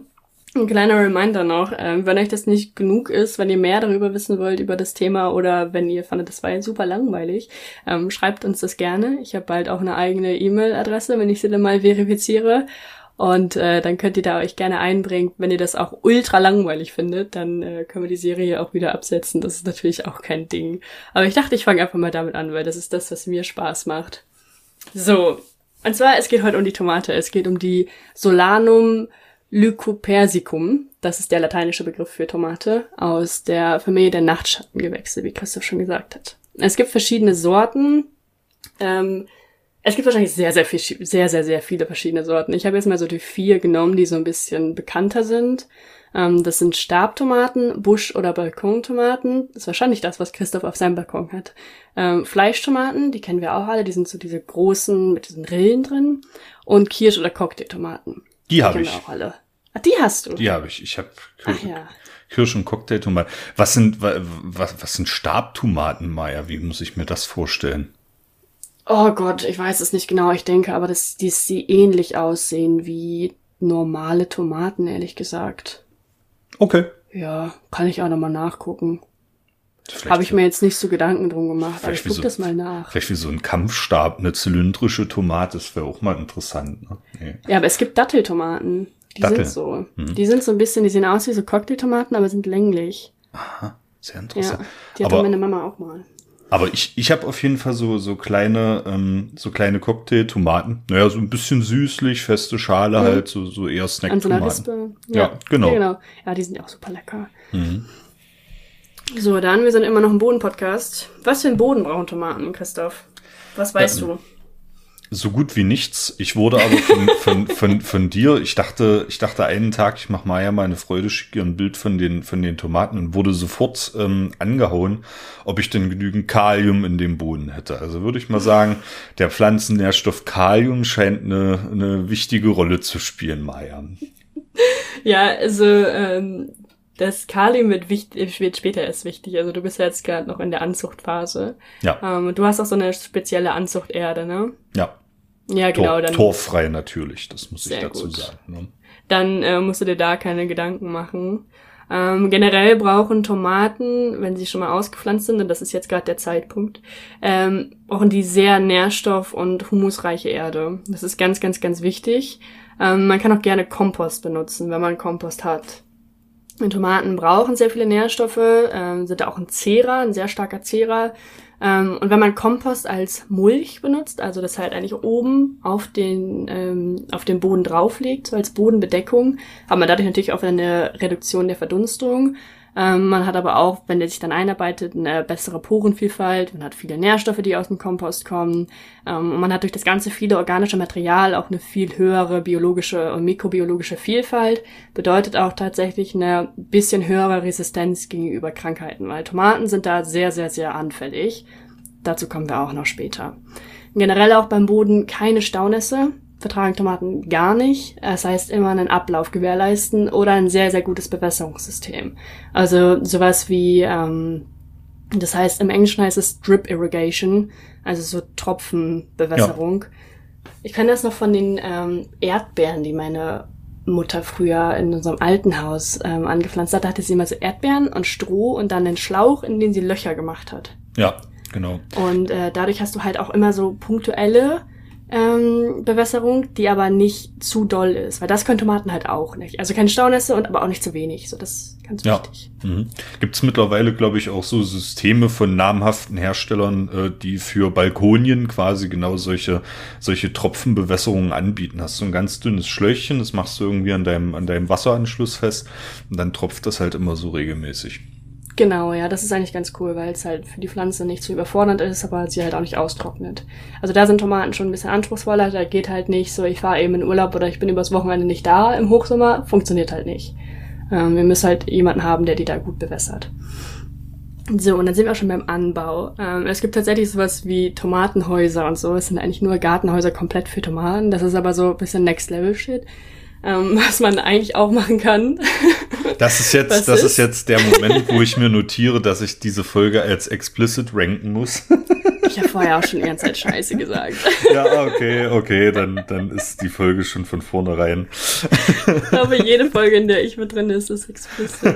ein kleiner Reminder noch, äh, wenn euch das nicht genug ist, wenn ihr mehr darüber wissen wollt, über das Thema oder wenn ihr fandet, das war super langweilig, ähm, schreibt uns das gerne. Ich habe bald auch eine eigene E-Mail-Adresse, wenn ich sie dann mal verifiziere. Und äh, dann könnt ihr da euch gerne einbringen. Wenn ihr das auch ultra langweilig findet, dann äh, können wir die Serie auch wieder absetzen. Das ist natürlich auch kein Ding. Aber ich dachte, ich fange einfach mal damit an, weil das ist das, was mir Spaß macht. So. Und zwar, es geht heute um die Tomate. Es geht um die Solanum Lycopersicum, das ist der lateinische Begriff für Tomate, aus der Familie der Nachtschattengewächse, wie Christoph schon gesagt hat. Es gibt verschiedene Sorten. Ähm, es gibt wahrscheinlich sehr, sehr, viel, sehr, sehr, sehr viele verschiedene Sorten. Ich habe jetzt mal so die vier genommen, die so ein bisschen bekannter sind. Ähm, das sind Stabtomaten, Busch- oder Balkontomaten. Das ist wahrscheinlich das, was Christoph auf seinem Balkon hat. Ähm, Fleischtomaten, die kennen wir auch alle, die sind so diese großen mit diesen Rillen drin. Und Kirsch- oder Cocktailtomaten. Die habe ich. Auch alle. Ah, die hast du? Die habe ich. Ich habe Ach Kirsch, ja. Kirsch und Cocktailtomaten. Was sind was? Was sind Stabtomaten, Maya? Wie muss ich mir das vorstellen? Oh Gott, ich weiß es nicht genau. Ich denke aber, dass die, die ähnlich aussehen wie normale Tomaten, ehrlich gesagt. Okay. Ja, kann ich auch nochmal nachgucken. Habe ich mir jetzt nicht so Gedanken drum gemacht, aber ich Vielleicht wie guck so- das mal nach. Vielleicht wie so ein Kampfstab, eine zylindrische Tomate, das wäre auch mal interessant. Ne? Nee. Ja, aber es gibt Datteltomaten. Die Dattel. sind so. Die sind so ein bisschen, die sehen aus wie so Cocktailtomaten, aber sind länglich. Sehr Ja, interessant. die hatte aber meine Mama auch mal. aber ich, ich habe auf jeden Fall so, so kleine, ähm, so kleine Cocktailtomaten. Naja, so ein bisschen süßlich, feste Schale halt, so, so eher An so einer Snacktomaten. Rispe. Ja, genau. Ja, genau. Ja, die sind ja auch super lecker. Mhm. So, dann, wir sind immer noch ein Boden-Podcast. Was für einen Boden brauchen Tomaten, Christoph? Was weißt du? So gut wie nichts. Ich wurde aber von, von, von, von dir, ich dachte, ich dachte einen Tag, ich mache Maya mal eine Freude, schicke ihr ein Bild von den, von den Tomaten und wurde sofort ähm, angehauen, ob ich denn genügend Kalium in dem Boden hätte. Also würde ich mal sagen, der Pflanzennährstoff Kalium scheint eine, eine wichtige Rolle zu spielen, Maya. Ja, also ähm, das Kalium wird, wichtig, wird später erst wichtig. Also du bist ja jetzt gerade noch in der Anzuchtphase. Ja, Ähm, du hast auch so eine spezielle Anzuchterde, ne? ja. Ja, genau. Tor, Dann, torfrei natürlich, das muss ich dazu gut. sagen. Ne? dann äh, musst du dir da keine Gedanken machen. Ähm, generell brauchen Tomaten, wenn sie schon mal ausgepflanzt sind, und das ist jetzt gerade der Zeitpunkt, ähm, brauchen die sehr nährstoff- und humusreiche Erde. Das ist ganz, ganz, ganz wichtig. Ähm, man kann auch gerne Kompost benutzen, wenn man Kompost hat. Und Tomaten brauchen sehr viele Nährstoffe, ähm, sind auch ein Zehrer, ein sehr starker Zehrer. Ähm, und wenn man Kompost als Mulch benutzt, also das halt eigentlich oben auf den, ähm, auf den Boden drauflegt, so als Bodenbedeckung, hat man dadurch natürlich auch eine Reduktion der Verdunstung. Ähm, man hat aber auch, wenn der sich dann einarbeitet, eine bessere Porenvielfalt. Man hat viele Nährstoffe, die aus dem Kompost kommen. Ähm, und man hat durch das ganze viele organische Material auch eine viel höhere biologische und mikrobiologische Vielfalt. Bedeutet auch tatsächlich eine bisschen höhere Resistenz gegenüber Krankheiten, weil Tomaten sind da sehr, sehr, sehr anfällig. Dazu kommen wir auch noch später. Generell auch beim Boden keine Staunässe vertragen Tomaten gar nicht. Das heißt, immer einen Ablauf gewährleisten oder ein sehr, sehr gutes Bewässerungssystem. Also sowas wie, ähm, das heißt, im Englischen heißt es Drip Irrigation, also so Tropfenbewässerung. Ich kenne das noch von den ähm, Erdbeeren, die meine Mutter früher in unserem alten Haus ähm, angepflanzt hat. Da hatte sie immer so Erdbeeren und Stroh und dann einen Schlauch, in den sie Löcher gemacht hat. Ja, genau. Und äh, dadurch hast du halt auch immer so punktuelle ähm, Bewässerung, die aber nicht zu doll ist. Weil das können Tomaten halt auch nicht. Also keine Staunässe und aber auch nicht zu wenig. So, das ist ganz Ja. wichtig. Mhm. Gibt es mittlerweile, glaube ich, auch so Systeme von namhaften Herstellern, äh, die für Balkonien quasi genau solche, solche Tropfenbewässerungen anbieten. Hast du ein ganz dünnes Schläuchchen, das machst du irgendwie an deinem, an deinem Wasseranschluss fest und dann tropft das halt immer so regelmäßig. Genau, ja, das ist eigentlich ganz cool, weil es halt für die Pflanze nicht zu überfordernd ist, aber sie halt auch nicht austrocknet. Also da sind Tomaten schon ein bisschen anspruchsvoller. Da geht halt nicht so, ich fahre eben in Urlaub oder ich bin übers Wochenende nicht da im Hochsommer. Funktioniert halt nicht. Ähm, wir müssen halt jemanden haben, der die da gut bewässert. So, und dann sind wir auch schon beim Anbau. Ähm, es gibt tatsächlich sowas wie Tomatenhäuser und so. Es sind eigentlich nur Gartenhäuser komplett für Tomaten. Das ist aber so ein bisschen Next-Level-Shit. Ähm, was man eigentlich auch machen kann. Das ist jetzt, Was das ist? ist jetzt der Moment, wo ich mir notiere, dass ich diese Folge als explicit ranken muss. Ich habe vorher auch schon die ganze Zeit Scheiße gesagt. ja, okay, okay, dann, dann ist die Folge schon von vornherein. Ich glaube, jede Folge, in der ich mit drin ist, ist explicit.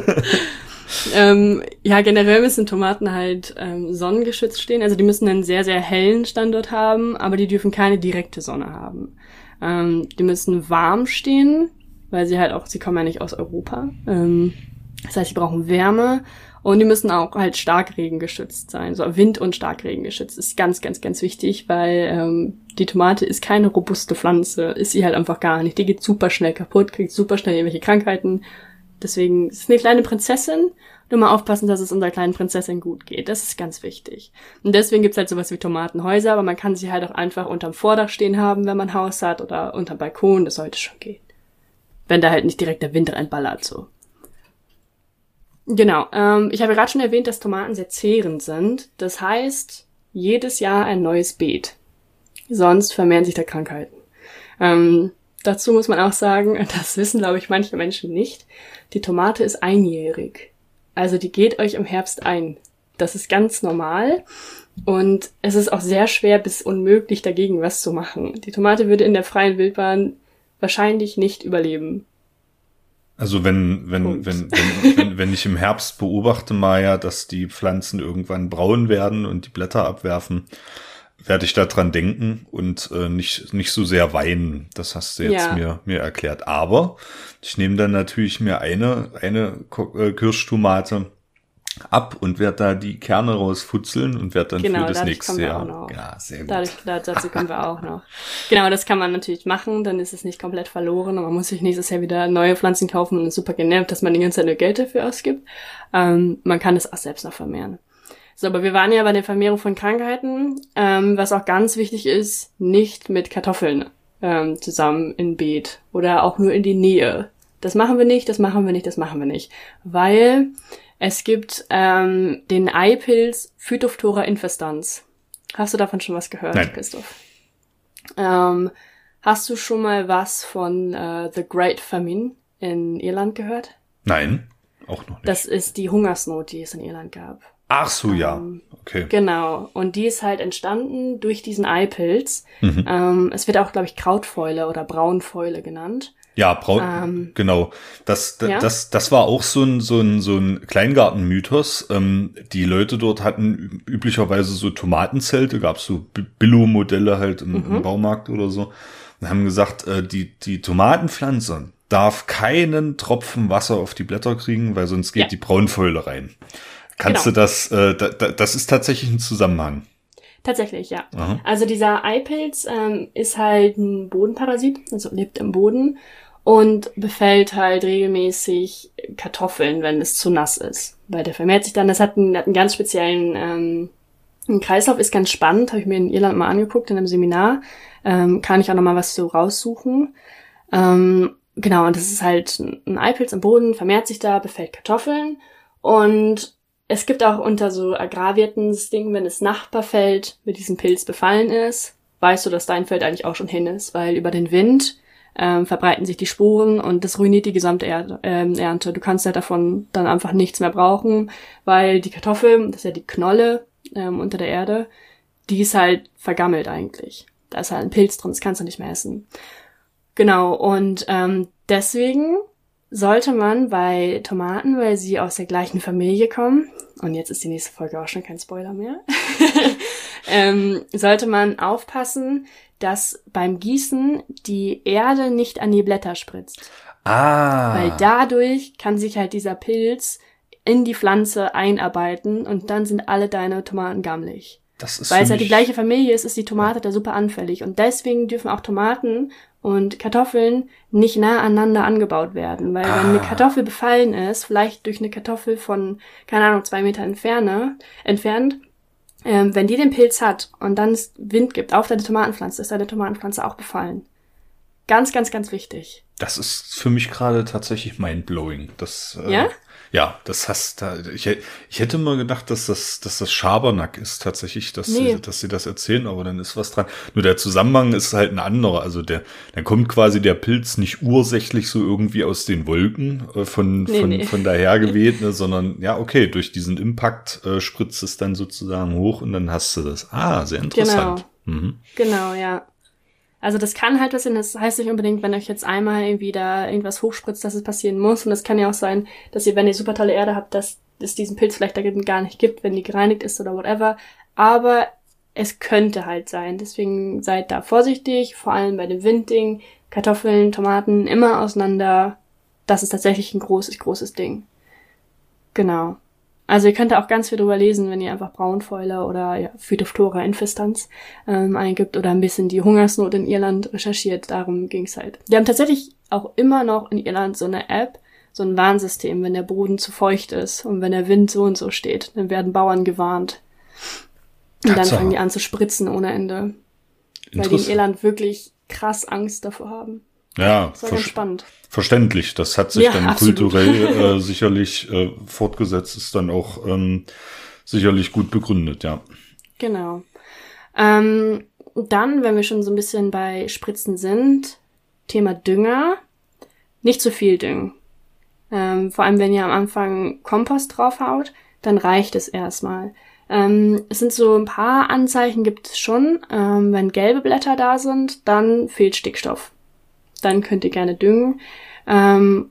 ähm, ja, generell müssen Tomaten halt ähm, sonnengeschützt stehen. Also die müssen einen sehr, sehr hellen Standort haben, aber die dürfen keine direkte Sonne haben. Ähm, die müssen warm stehen, weil sie halt auch, sie kommen ja nicht aus Europa. Ähm, das heißt, sie brauchen Wärme und die müssen auch halt Starkregen geschützt sein. So Wind- und Starkregen geschützt ist ganz, ganz, ganz wichtig, weil ähm, die Tomate ist keine robuste Pflanze, ist sie halt einfach gar nicht. Die geht super schnell kaputt, kriegt super schnell irgendwelche Krankheiten. Deswegen ist eine kleine Prinzessin. Nur mal aufpassen, dass es unserer kleinen Prinzessin gut geht. Das ist ganz wichtig. Und deswegen gibt's halt sowas wie Tomatenhäuser, aber man kann sie halt auch einfach unterm Vordach stehen haben, wenn man Haus hat, oder unterm Balkon, das sollte schon gehen. Wenn da halt nicht direkt der Wind reinballert, so. Genau, ähm, ich habe gerade schon erwähnt, dass Tomaten sehr zehrend sind. Das heißt, jedes Jahr ein neues Beet. Sonst vermehren sich da Krankheiten. Ähm, dazu muss man auch sagen, das wissen, glaube ich, manche Menschen nicht, die Tomate ist einjährig. Also die geht euch im Herbst ein. Das ist ganz normal. Und es ist auch sehr schwer bis unmöglich dagegen was zu machen. Die Tomate würde in der freien Wildbahn wahrscheinlich nicht überleben. Also wenn, wenn, wenn, wenn, wenn, wenn ich im Herbst beobachte, Maya, dass die Pflanzen irgendwann braun werden und die Blätter abwerfen, werde ich daran denken und äh, nicht, nicht so sehr weinen. Das hast du jetzt ja. mir, mir erklärt. Aber ich nehme dann natürlich mir eine, eine äh, Kirschtomate ab und werde da die Kerne rausfutzeln und werde dann genau, für das nächste Jahr. Ja, sehr gut. Dadurch, dazu kommen wir auch noch. Genau, das kann man natürlich machen, dann ist es nicht komplett verloren und man muss sich nächstes Jahr wieder neue Pflanzen kaufen und ist super genervt, dass man die ganze Zeit nur Geld dafür ausgibt. Ähm, man kann es auch selbst noch vermehren. So, aber wir waren ja bei der Vermehrung von Krankheiten, ähm, was auch ganz wichtig ist, nicht mit Kartoffeln ähm, zusammen in Beet oder auch nur in die Nähe. Das machen wir nicht, das machen wir nicht, das machen wir nicht. Weil es gibt ähm, den Eipilz Phytophthora infestans. Hast du davon schon was gehört, Nein. Christoph? Ähm, hast du schon mal was von äh, The Great Famine in Irland gehört? Nein, auch noch nicht. Das ist die Hungersnot, die es in Irland gab. Ach so, ja. Ähm, okay. Genau. Und die ist halt entstanden durch diesen Eipilz. Mhm. Ähm, es wird auch, glaube ich, Krautfäule oder Braunfäule genannt. Ja, Braun, ähm, genau. Das, das, ja? das, das war auch so ein, so ein, so ein Kleingartenmythos. Ähm, die Leute dort hatten üblicherweise so Tomatenzelte, gab so Billo-Modelle halt im, mhm. im, Baumarkt oder so. Und haben gesagt, äh, die, die Tomatenpflanze darf keinen Tropfen Wasser auf die Blätter kriegen, weil sonst geht ja. die Braunfäule rein. Kannst genau. du das, äh, da, da, das ist tatsächlich ein Zusammenhang. Tatsächlich, ja. Aha. Also dieser Eipilz ähm, ist halt ein Bodenparasit, also lebt im Boden und befällt halt regelmäßig Kartoffeln, wenn es zu nass ist. Weil der vermehrt sich dann, das hat einen, hat einen ganz speziellen ähm, ein Kreislauf, ist ganz spannend, habe ich mir in Irland mal angeguckt in einem Seminar. Ähm, kann ich auch noch mal was so raussuchen. Ähm, genau, und das ist halt ein Eipilz im Boden, vermehrt sich da, befällt Kartoffeln und es gibt auch unter so Agrarwirten das Ding, wenn das Nachbarfeld mit diesem Pilz befallen ist, weißt du, dass dein Feld eigentlich auch schon hin ist, weil über den Wind ähm, verbreiten sich die Spuren und das ruiniert die gesamte er ähm, Ernte. Du kannst ja davon dann einfach nichts mehr brauchen, weil die Kartoffel, das ist ja die Knolle ähm, unter der Erde, die ist halt vergammelt eigentlich. Da ist halt ein Pilz drin, das kannst du nicht mehr essen. Genau, und ähm, deswegen sollte man bei Tomaten, weil sie aus der gleichen Familie kommen, und jetzt ist die nächste Folge auch schon kein Spoiler mehr, ähm, sollte man aufpassen, dass beim Gießen die Erde nicht an die Blätter spritzt. Ah. Weil dadurch kann sich halt dieser Pilz in die Pflanze einarbeiten und dann sind alle deine Tomaten gammelig. Das ist Weil es halt die gleiche Familie ist, ist die Tomate da super anfällig. Und deswegen dürfen auch Tomaten und Kartoffeln nicht nah aneinander angebaut werden. Weil ah. wenn eine ah. Kartoffel befallen ist, vielleicht durch eine Kartoffel von, keine Ahnung, zwei Meter entferne, entfernt, ähm, wenn die den Pilz hat und dann es Wind gibt auf deine Tomatenpflanze, ist deine Tomatenpflanze auch befallen. Ganz, ganz, ganz wichtig. Das ist für mich gerade tatsächlich mindblowing. Das, äh, ja? Ja, das hast da. Ich, ich hätte mal gedacht, dass das, dass das Schabernack ist tatsächlich, dass, nee. sie, dass sie das erzählen, aber dann ist was dran. Nur der Zusammenhang ist halt ein anderer. Also der, dann kommt quasi der Pilz nicht ursächlich so irgendwie aus den Wolken äh, von, nee, von, nee. von daher geweht, ne, sondern ja, okay, durch diesen Impact äh, spritzt es dann sozusagen hoch und dann hast du das. Ah, sehr interessant. Genau, mhm. genau ja. Also das kann halt passieren, das heißt nicht unbedingt, wenn euch jetzt einmal irgendwie da irgendwas hochspritzt, dass es passieren muss. Und es kann ja auch sein, dass ihr, wenn ihr super tolle Erde habt, dass es diesen Pilz vielleicht da gar nicht gibt, wenn die gereinigt ist oder whatever. Aber es könnte halt sein. Deswegen seid da vorsichtig, vor allem bei dem Windding. Kartoffeln, Tomaten immer auseinander. Das ist tatsächlich ein großes, großes Ding. Genau. Also ihr könnt da auch ganz viel drüber lesen, wenn ihr einfach Braunfäule oder ja, Phytophthora infestans ähm, eingibt oder ein bisschen die Hungersnot in Irland recherchiert. Darum ging's halt. Wir haben tatsächlich auch immer noch in Irland so eine App, so ein Warnsystem, wenn der Boden zu feucht ist und wenn der Wind so und so steht, dann werden Bauern gewarnt. Und dann fangen die an zu spritzen ohne Ende. Weil die in Irland wirklich krass Angst davor haben. Ja, ganz spannend. Verständlich. Das hat sich ja, dann absolut. kulturell äh, sicherlich äh, fortgesetzt, ist dann auch ähm, sicherlich gut begründet, ja. Genau. Ähm, dann, wenn wir schon so ein bisschen bei Spritzen sind, Thema Dünger, nicht zu viel düngen. Ähm, vor allem, wenn ihr am Anfang Kompost draufhaut, dann reicht es erstmal. Ähm, es sind so ein paar Anzeichen gibt es schon. Ähm, wenn gelbe Blätter da sind, dann fehlt Stickstoff. Dann könnt ihr gerne düngen. Ähm,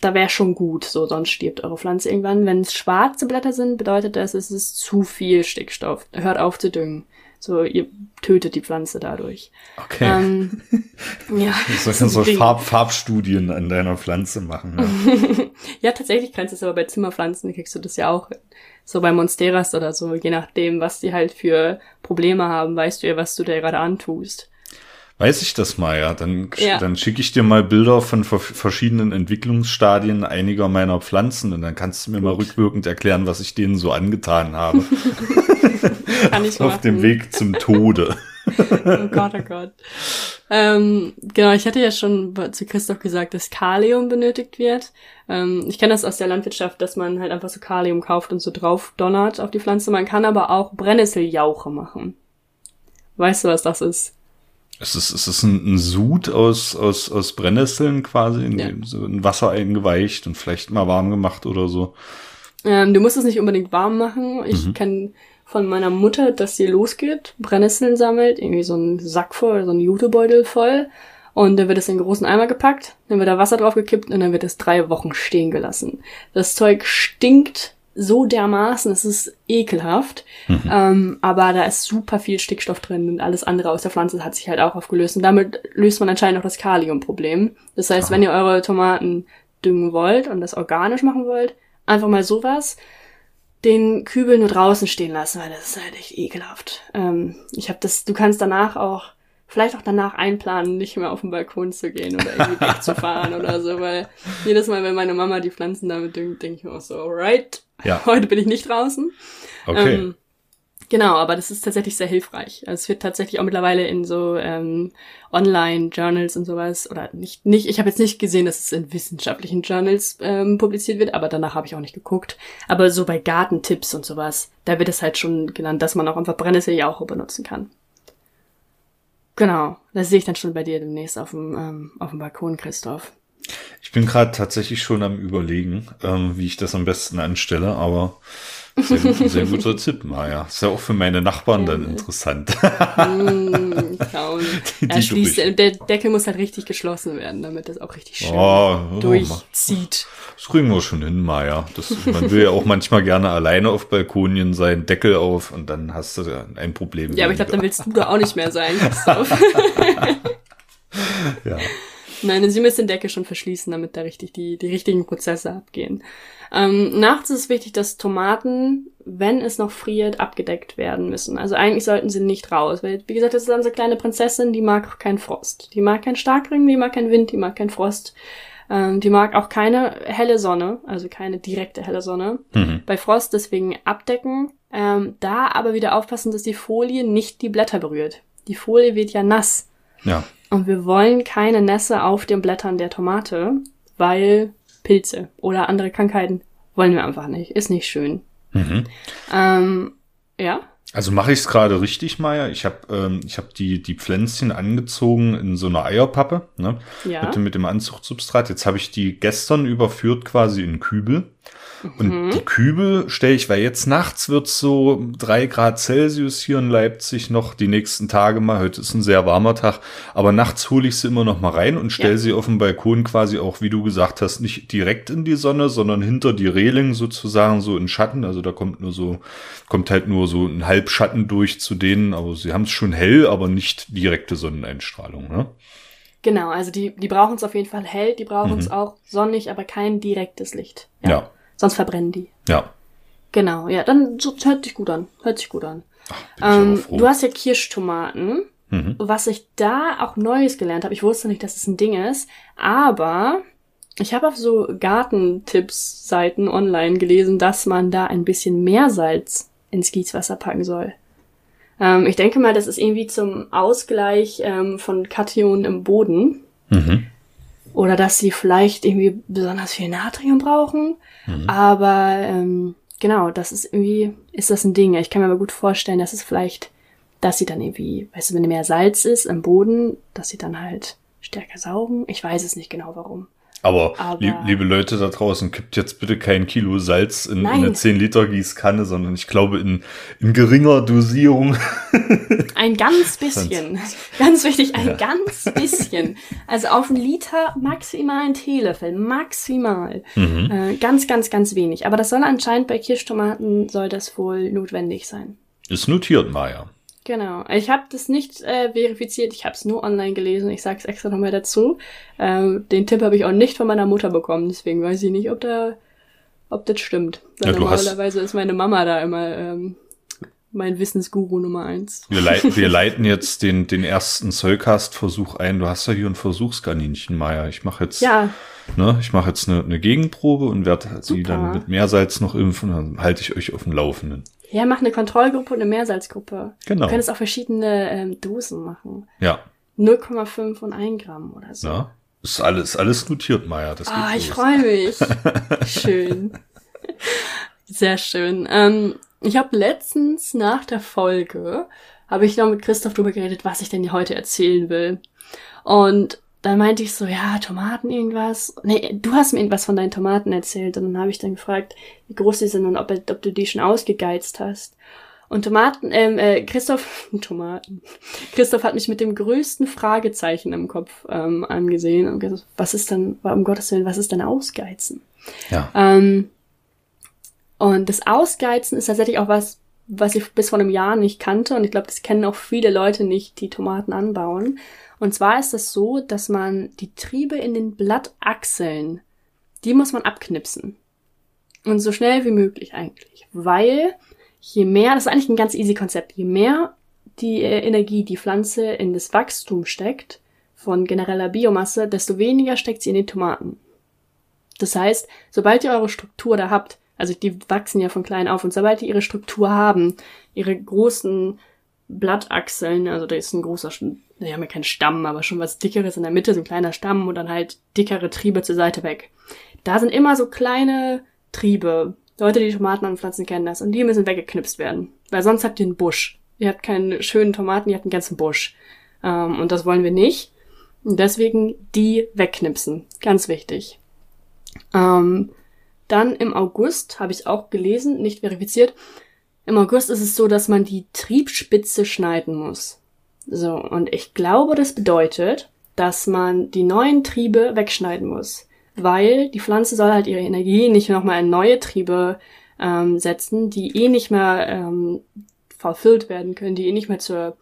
da wäre schon gut, so sonst stirbt eure Pflanze irgendwann. Wenn es schwarze Blätter sind, bedeutet das, es ist zu viel Stickstoff. Hört auf zu düngen. So, ihr tötet die Pflanze dadurch. Okay. Ähm, ja. Du sollst so Farb, Farbstudien an deiner Pflanze machen. Ja. ja, tatsächlich kannst du es aber bei Zimmerpflanzen, kriegst du das ja auch. So bei Monsteras oder so, je nachdem, was die halt für Probleme haben, weißt du ja, was du dir gerade antust. Weiß ich das mal, ja. Dann, ja. dann schicke ich dir mal Bilder von verschiedenen Entwicklungsstadien einiger meiner Pflanzen und dann kannst du mir Gut. mal rückwirkend erklären, was ich denen so angetan habe. Kann ich Auf dem Weg zum Tode. oh Gott, oh Gott. Ähm, genau, ich hatte ja schon zu Christoph gesagt, dass Kalium benötigt wird. Ähm, ich kenne das aus der Landwirtschaft, dass man halt einfach so Kalium kauft und so drauf donnert auf die Pflanze. Man kann aber auch Brennnesseljauche machen. Weißt du, was das ist? Es ist, es ist ein, ein Sud aus, aus, aus Brennnesseln quasi, in, ja. so in Wasser eingeweicht und vielleicht mal warm gemacht oder so. Ähm, du musst es nicht unbedingt warm machen. Ich mhm. kenne von meiner Mutter, dass sie losgeht, Brennnesseln sammelt, irgendwie so einen Sack voll, so einen Jutebeutel voll. Und dann wird es in einen großen Eimer gepackt, dann wird da Wasser drauf gekippt und dann wird es drei Wochen stehen gelassen. Das Zeug stinkt so dermaßen, es ist ekelhaft. Mhm. Ähm, aber da ist super viel Stickstoff drin und alles andere aus der Pflanze hat sich halt auch aufgelöst. Und damit löst man anscheinend auch das Kaliumproblem. Das heißt, Aha. wenn ihr eure Tomaten düngen wollt und das organisch machen wollt, einfach mal sowas, den Kübel nur draußen stehen lassen, weil das ist halt echt ekelhaft. Ähm, ich habe das, du kannst danach auch vielleicht auch danach einplanen, nicht mehr auf den Balkon zu gehen oder irgendwie wegzufahren oder so, weil jedes Mal, wenn meine Mama die Pflanzen damit düngt, denke ich mir auch so, alright, ja. heute bin ich nicht draußen. Okay. Ähm, genau, aber das ist tatsächlich sehr hilfreich. Also es wird tatsächlich auch mittlerweile in so ähm, Online-Journals und sowas, oder nicht, nicht, ich habe jetzt nicht gesehen, dass es in wissenschaftlichen Journals ähm, publiziert wird, aber danach habe ich auch nicht geguckt. Aber so bei Gartentipps und sowas, da wird es halt schon genannt, dass man auch einfach Brennnesseljauche benutzen kann. Genau, das sehe ich dann schon bei dir demnächst auf dem, ähm, auf dem Balkon, Christoph. Ich bin gerade tatsächlich schon am überlegen, ähm, wie ich das am besten anstelle, aber sehr, gut, sehr guter Tipp, Maja. Ist ja auch für meine Nachbarn dann interessant. mm, die, die schließt, der Deckel muss halt richtig geschlossen werden, damit das auch richtig schön oh, oh, durchzieht. Das kriegen wir schon hin, Maja. Das, man will ja auch manchmal gerne alleine auf Balkonien sein, Deckel auf und dann hast du ein Problem. Ja, aber ich glaube, dann willst du da auch nicht mehr sein, Christoph. ja. Nein, sie müssen den Deckel schon verschließen, damit da richtig die, die richtigen Prozesse abgehen. Ähm, nachts ist es wichtig, dass Tomaten, wenn es noch friert, abgedeckt werden müssen. Also eigentlich sollten sie nicht raus, weil, wie gesagt, das ist so kleine Prinzessin, die mag keinen Frost. Die mag keinen Starkregen, die mag keinen Wind, die mag keinen Frost. Ähm, die mag auch keine helle Sonne, also keine direkte helle Sonne. Mhm. Bei Frost deswegen abdecken. Ähm, da aber wieder aufpassen, dass die Folie nicht die Blätter berührt. Die Folie wird ja nass. Ja. Und wir wollen keine Nässe auf den Blättern der Tomate, weil Pilze oder andere Krankheiten wollen wir einfach nicht. Ist nicht schön. Mhm. Ähm, ja. Also mache ich es gerade richtig, Maya. Ich habe ähm, ich hab die, die Pflänzchen angezogen in so einer Eierpappe, ne? Ja. Mit, mit dem Anzuchtsubstrat. Jetzt habe ich die gestern überführt quasi in Kübel. Und mhm. die Kübel stelle ich, weil jetzt nachts wird so drei Grad Celsius hier in Leipzig noch die nächsten Tage mal. Heute ist ein sehr warmer Tag, aber nachts hole ich sie immer noch mal rein und stelle ja. sie auf dem Balkon quasi auch, wie du gesagt hast, nicht direkt in die Sonne, sondern hinter die Reling sozusagen so in Schatten. Also da kommt nur so, kommt halt nur so ein Halbschatten durch zu denen, aber sie haben es schon hell, aber nicht direkte Sonneneinstrahlung, ne? Genau, also die, die brauchen es auf jeden Fall hell, die brauchen es mhm. auch sonnig, aber kein direktes Licht. ja. ja. Sonst verbrennen die. Ja. Genau, ja, dann so, hört sich gut an. Hört sich gut an. Ach, ähm, du hast ja Kirschtomaten. Mhm. Was ich da auch Neues gelernt habe, ich wusste nicht, dass es ein Ding ist, aber ich habe auf so Gartentipps-Seiten online gelesen, dass man da ein bisschen Meersalz ins Gießwasser packen soll. Ähm, ich denke mal, das ist irgendwie zum Ausgleich ähm, von Kationen im Boden. Mhm. Oder dass sie vielleicht irgendwie besonders viel Natrium brauchen. Mhm. Aber ähm, genau, das ist irgendwie, ist das ein Ding. Ich kann mir aber gut vorstellen, dass es vielleicht, dass sie dann irgendwie, weißt du, wenn mehr Salz ist im Boden, dass sie dann halt stärker saugen. Ich weiß es nicht genau warum. Aber, Aber- lieb, liebe Leute da draußen, kippt jetzt bitte kein Kilo Salz in, in eine 10 Liter Gießkanne, sondern ich glaube in, in geringer Dosierung. Ein ganz bisschen. Ganz wichtig, ein Ja. ganz bisschen. Also auf einen Liter maximal ein Teelöffel. Maximal. Mhm. Äh, ganz, ganz, ganz wenig. Aber das soll anscheinend bei Kirschtomaten soll das wohl notwendig sein. Ist notiert, Maya. Genau. Ich habe das nicht äh, verifiziert, ich habe es nur online gelesen. Ich sage es extra nochmal dazu. Ähm, den Tipp habe ich auch nicht von meiner Mutter bekommen, deswegen weiß ich nicht, ob da, ob das stimmt. Ja, du hast- normalerweise ist meine Mama da immer ähm, mein Wissensguru Nummer eins. Wir, leit, wir leiten jetzt den, den ersten Zollcast-Versuch ein. Du hast ja hier ein Versuchskaninchen, Maya. Ich mache jetzt, Ja, ne, ich mache jetzt eine, eine Gegenprobe und werde sie dann mit Meersalz noch impfen. Dann halte ich euch auf dem Laufenden. Ja, mach eine Kontrollgruppe und eine Mehrsalzgruppe. Genau. Du könntest auch verschiedene ähm, Dosen machen. Ja, 0,5 und 1 Gramm oder so. ja. Ist alles, alles notiert, Maya. Das Ah, ich freue mich. schön. Sehr schön. Ähm, ich habe letztens nach der Folge, habe ich noch mit Christoph drüber geredet, was ich denn heute erzählen will. Und dann meinte ich so, ja, Tomaten irgendwas. Nee, du hast mir irgendwas von deinen Tomaten erzählt. Und dann habe ich dann gefragt, wie groß die sind und ob, ob du die schon ausgegeizt hast. Und Tomaten, ähm, äh, Christoph, Tomaten. Christoph hat mich mit dem größten Fragezeichen im Kopf ähm, angesehen und gesagt, was ist denn, um Gottes Willen, was ist denn Ausgeizen? Ja. Ähm, und das Ausgeizen ist tatsächlich auch was, was ich bis vor einem Jahr nicht kannte und ich glaube, das kennen auch viele Leute nicht, die Tomaten anbauen. Und zwar ist das so, dass man die Triebe in den Blattachseln, die muss man abknipsen. Und so schnell wie möglich eigentlich. Weil je mehr, das ist eigentlich ein ganz easy Konzept, je mehr die äh, Energie die Pflanze in das Wachstum steckt, von genereller Biomasse, desto weniger steckt sie in den Tomaten. Das heißt, sobald ihr eure Struktur da habt, also die wachsen ja von klein auf, und sobald die ihre Struktur haben, ihre großen Blattachseln, also da ist ein großer, die haben ja keinen Stamm, aber schon was dickeres in der Mitte, so ein kleiner Stamm und dann halt dickere Triebe zur Seite weg. Da sind immer so kleine Triebe. Leute, die Tomaten anpflanzen, kennen das. Und die müssen weggeknipst werden. Weil sonst habt ihr einen Busch. Ihr habt keine schönen Tomaten, ihr habt einen ganzen Busch. Ähm, und das wollen wir nicht. Und deswegen die wegknipsen. Ganz wichtig. Ähm, dann im August habe ich auch gelesen, nicht verifiziert. Im August ist es so, dass man die Triebspitze schneiden muss. So, und ich glaube, das bedeutet, dass man die neuen Triebe wegschneiden muss. Weil die Pflanze soll halt ihre Energie nicht nochmal in neue Triebe ähm, setzen, die eh nicht mehr ähm, verfüllt werden können, die eh nicht mehr zur,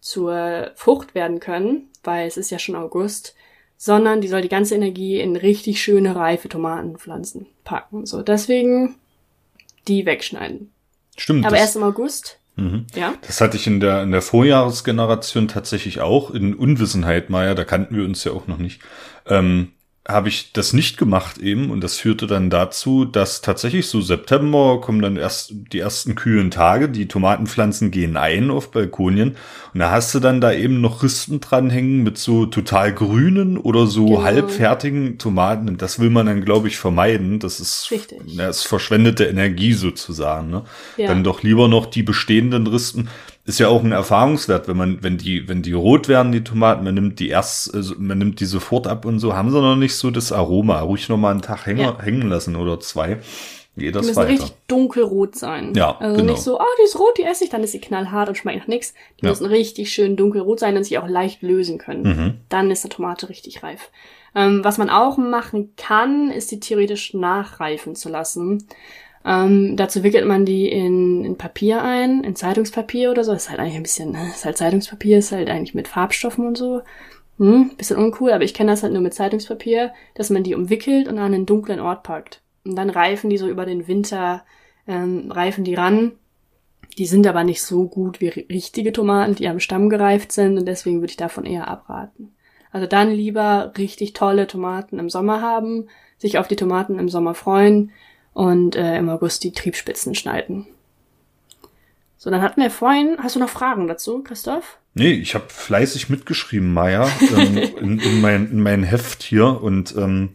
zur Frucht werden können, weil es ist ja schon August sondern die soll die ganze Energie in richtig schöne, reife Tomatenpflanzen packen. So, deswegen die wegschneiden. Stimmt. Aber erst im August, Mhm. ja. Das hatte ich in der, in der Vorjahresgeneration tatsächlich auch, in Unwissenheit, Maya, da kannten wir uns ja auch noch nicht, ähm, habe ich das nicht gemacht eben und das führte dann dazu, dass tatsächlich so September kommen dann erst die ersten kühlen Tage, die Tomatenpflanzen gehen ein auf Balkonien und da hast du dann da eben noch Rispen dranhängen mit so total grünen oder so Genau. halbfertigen Tomaten und das will man dann glaube ich vermeiden, das ist, Richtig. das ist verschwendete Energie sozusagen, ne? Ja. Dann doch lieber noch die bestehenden Rispen. Ist ja auch ein Erfahrungswert, wenn man, wenn die, wenn die rot werden, die Tomaten, man nimmt die erst, also man nimmt die sofort ab und so, haben sie noch nicht so das Aroma. Ruhig noch mal einen Tag hängen, Ja. hängen lassen oder zwei. Geht Die das müssen weiter. richtig dunkelrot sein. Ja, Also genau. nicht so, ah, die ist rot, die esse ich, dann ist sie knallhart und schmeckt nach nichts. Die Ja. müssen richtig schön dunkelrot sein und sich auch leicht lösen können. Mhm. Dann ist eine Tomate richtig reif. Ähm, was man auch machen kann, ist die theoretisch nachreifen zu lassen. Ähm, dazu wickelt man die in, in Papier ein, in Zeitungspapier oder so. Das ist halt eigentlich ein bisschen, ne, ist halt Zeitungspapier, ist halt eigentlich mit Farbstoffen und so. Hm, bisschen uncool, aber ich kenne das halt nur mit Zeitungspapier, dass man die umwickelt und an einen dunklen Ort packt. Und dann reifen die so über den Winter, ähm, reifen die ran. Die sind aber nicht so gut wie ri- richtige Tomaten, die am Stamm gereift sind und deswegen würde ich davon eher abraten. Also dann lieber richtig tolle Tomaten im Sommer haben, sich auf die Tomaten im Sommer freuen und äh, im August die Triebspitzen schneiden. So, dann hatten wir vorhin, hast du noch Fragen dazu, Christoph? Nee, ich habe fleißig mitgeschrieben, Maya, ähm, in, in, mein, in mein Heft hier und ähm,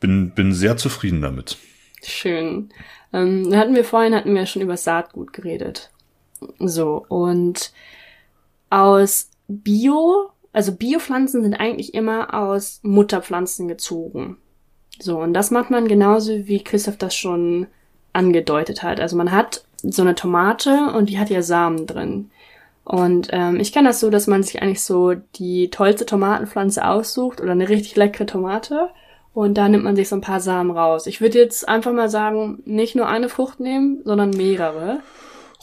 bin, bin sehr zufrieden damit. Schön. Ähm, da hatten wir vorhin, hatten wir schon über Saatgut geredet. So, und aus Bio also Biopflanzen sind eigentlich immer aus Mutterpflanzen gezogen. So, und das macht man genauso, wie Christoph das schon angedeutet hat. Also man hat so eine Tomate und die hat ja Samen drin. Und ähm, ich kenne das so, dass man sich eigentlich so die tollste Tomatenpflanze aussucht oder eine richtig leckere Tomate und da nimmt man sich so ein paar Samen raus. Ich würde jetzt einfach mal sagen, nicht nur eine Frucht nehmen, sondern mehrere.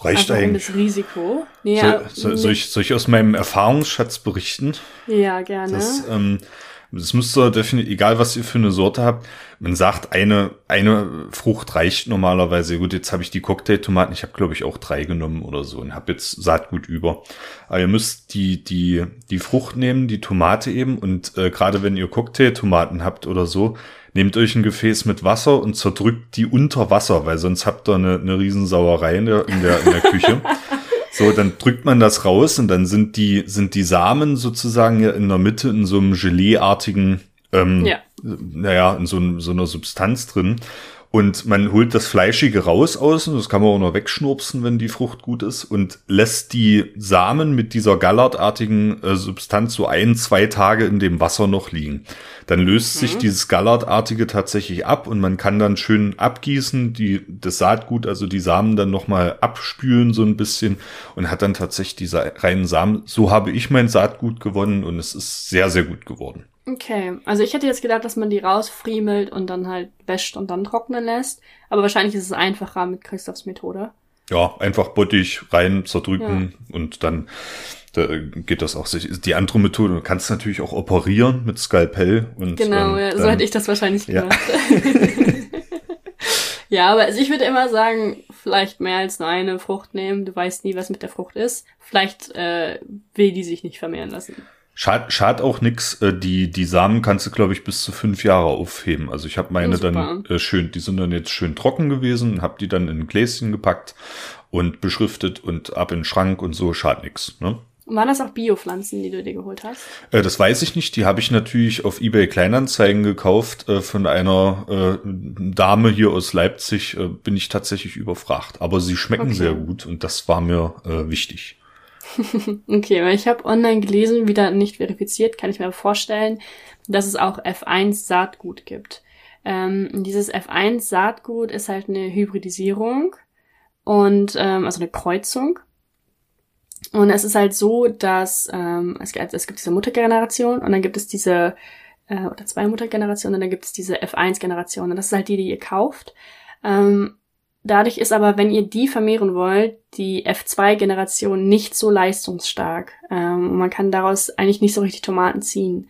Reicht einfach eigentlich. Um das Risiko. Ja, soll, soll, soll, ich, soll ich aus meinem Erfahrungsschatz berichten? Ja, gerne. Das, ähm, das müsste definitiv, egal was ihr für eine Sorte habt, man sagt, eine, eine Frucht reicht normalerweise. Gut, jetzt habe ich die Cocktailtomaten, ich habe glaube ich auch drei genommen oder so und habe jetzt Saatgut über. Aber ihr müsst die, die, die Frucht nehmen, die Tomate eben und äh, gerade wenn ihr Cocktailtomaten habt oder so, nehmt euch ein Gefäß mit Wasser und zerdrückt die unter Wasser, weil sonst habt ihr eine, eine Riesensauerei in der, in der, in der Küche. So, dann drückt man das raus und dann sind die, sind die Samen sozusagen ja in der Mitte in so einem Geleeartigen, ähm, ja. naja, in so, so einer Substanz drin. Und man holt das Fleischige raus außen, das kann man auch noch wegschnurpsen, wenn die Frucht gut ist, und lässt die Samen mit dieser gallertartigen äh, Substanz so ein, zwei Tage in dem Wasser noch liegen. Dann löst mhm. sich dieses gallertartige tatsächlich ab und man kann dann schön abgießen, die, das Saatgut, also die Samen dann nochmal abspülen so ein bisschen und hat dann tatsächlich diese reinen Samen. So habe ich mein Saatgut gewonnen und es ist sehr, sehr gut geworden. Okay, also ich hätte jetzt gedacht, dass man die rausfriemelt und dann halt wäscht und dann trocknen lässt. Aber wahrscheinlich ist es einfacher mit Christophs Methode. Ja, einfach Bottich rein zerdrücken ja. und dann da geht das auch. Die andere Methode, du kannst natürlich auch operieren mit Skalpell. Und, genau, ähm, so hätte ich das wahrscheinlich gemacht. Ja. ja, aber also ich würde immer sagen, vielleicht mehr als nur eine Frucht nehmen. Du weißt nie, was mit der Frucht ist. Vielleicht äh, will die sich nicht vermehren lassen. Schad, schad auch nix. Äh, die, die Samen kannst du, glaube ich, bis zu fünf Jahre aufheben. Also ich habe meine oh, dann äh, schön, die sind dann jetzt schön trocken gewesen, habe die dann in ein Gläschen gepackt und beschriftet und ab in den Schrank und so, schad nix. Ne? Waren das auch Biopflanzen, die du dir geholt hast? Äh, das weiß ich nicht. Die habe ich natürlich auf eBay Kleinanzeigen gekauft. Äh, von einer äh, Dame hier aus Leipzig äh, bin ich tatsächlich überfragt. Aber sie schmecken okay. sehr gut und das war mir äh, wichtig. okay, weil ich habe online gelesen, wieder nicht verifiziert, kann ich mir vorstellen, dass es auch F1 Saatgut gibt. Ähm, dieses F1 Saatgut ist halt eine Hybridisierung und ähm, also eine Kreuzung. Und es ist halt so, dass ähm, es, es gibt diese Muttergeneration und dann gibt es diese äh, oder zwei Muttergenerationen und dann gibt es diese F1-Generation und das ist halt die, die ihr kauft. Ähm, Dadurch ist aber, wenn ihr die vermehren wollt, die F2-Generation nicht so leistungsstark. Ähm, man kann daraus eigentlich nicht so richtig Tomaten ziehen.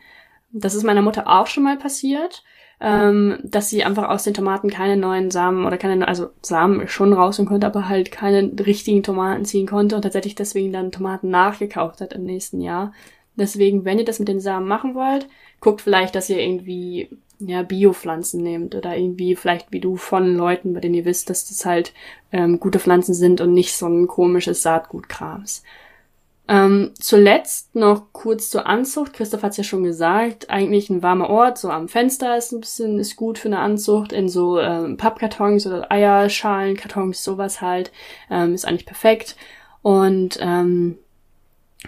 Das ist meiner Mutter auch schon mal passiert, ähm, dass sie einfach aus den Tomaten keine neuen Samen oder keine, also Samen schon raus und konnte, aber halt keine richtigen Tomaten ziehen konnte und tatsächlich deswegen dann Tomaten nachgekauft hat im nächsten Jahr. Deswegen, wenn ihr das mit den Samen machen wollt, guckt vielleicht, dass ihr irgendwie ja, Biopflanzen nehmt oder irgendwie vielleicht wie du von Leuten, bei denen ihr wisst, dass das halt ähm, gute Pflanzen sind und nicht so ein komisches Saatgutkrams. Ähm, zuletzt noch kurz zur Anzucht. Christoph hat es ja schon gesagt, eigentlich ein warmer Ort, so am Fenster ist ein bisschen, ist gut für eine Anzucht, in so ähm, Pappkartons oder Eierschalenkartons, sowas halt, ähm, ist eigentlich perfekt. Und ähm,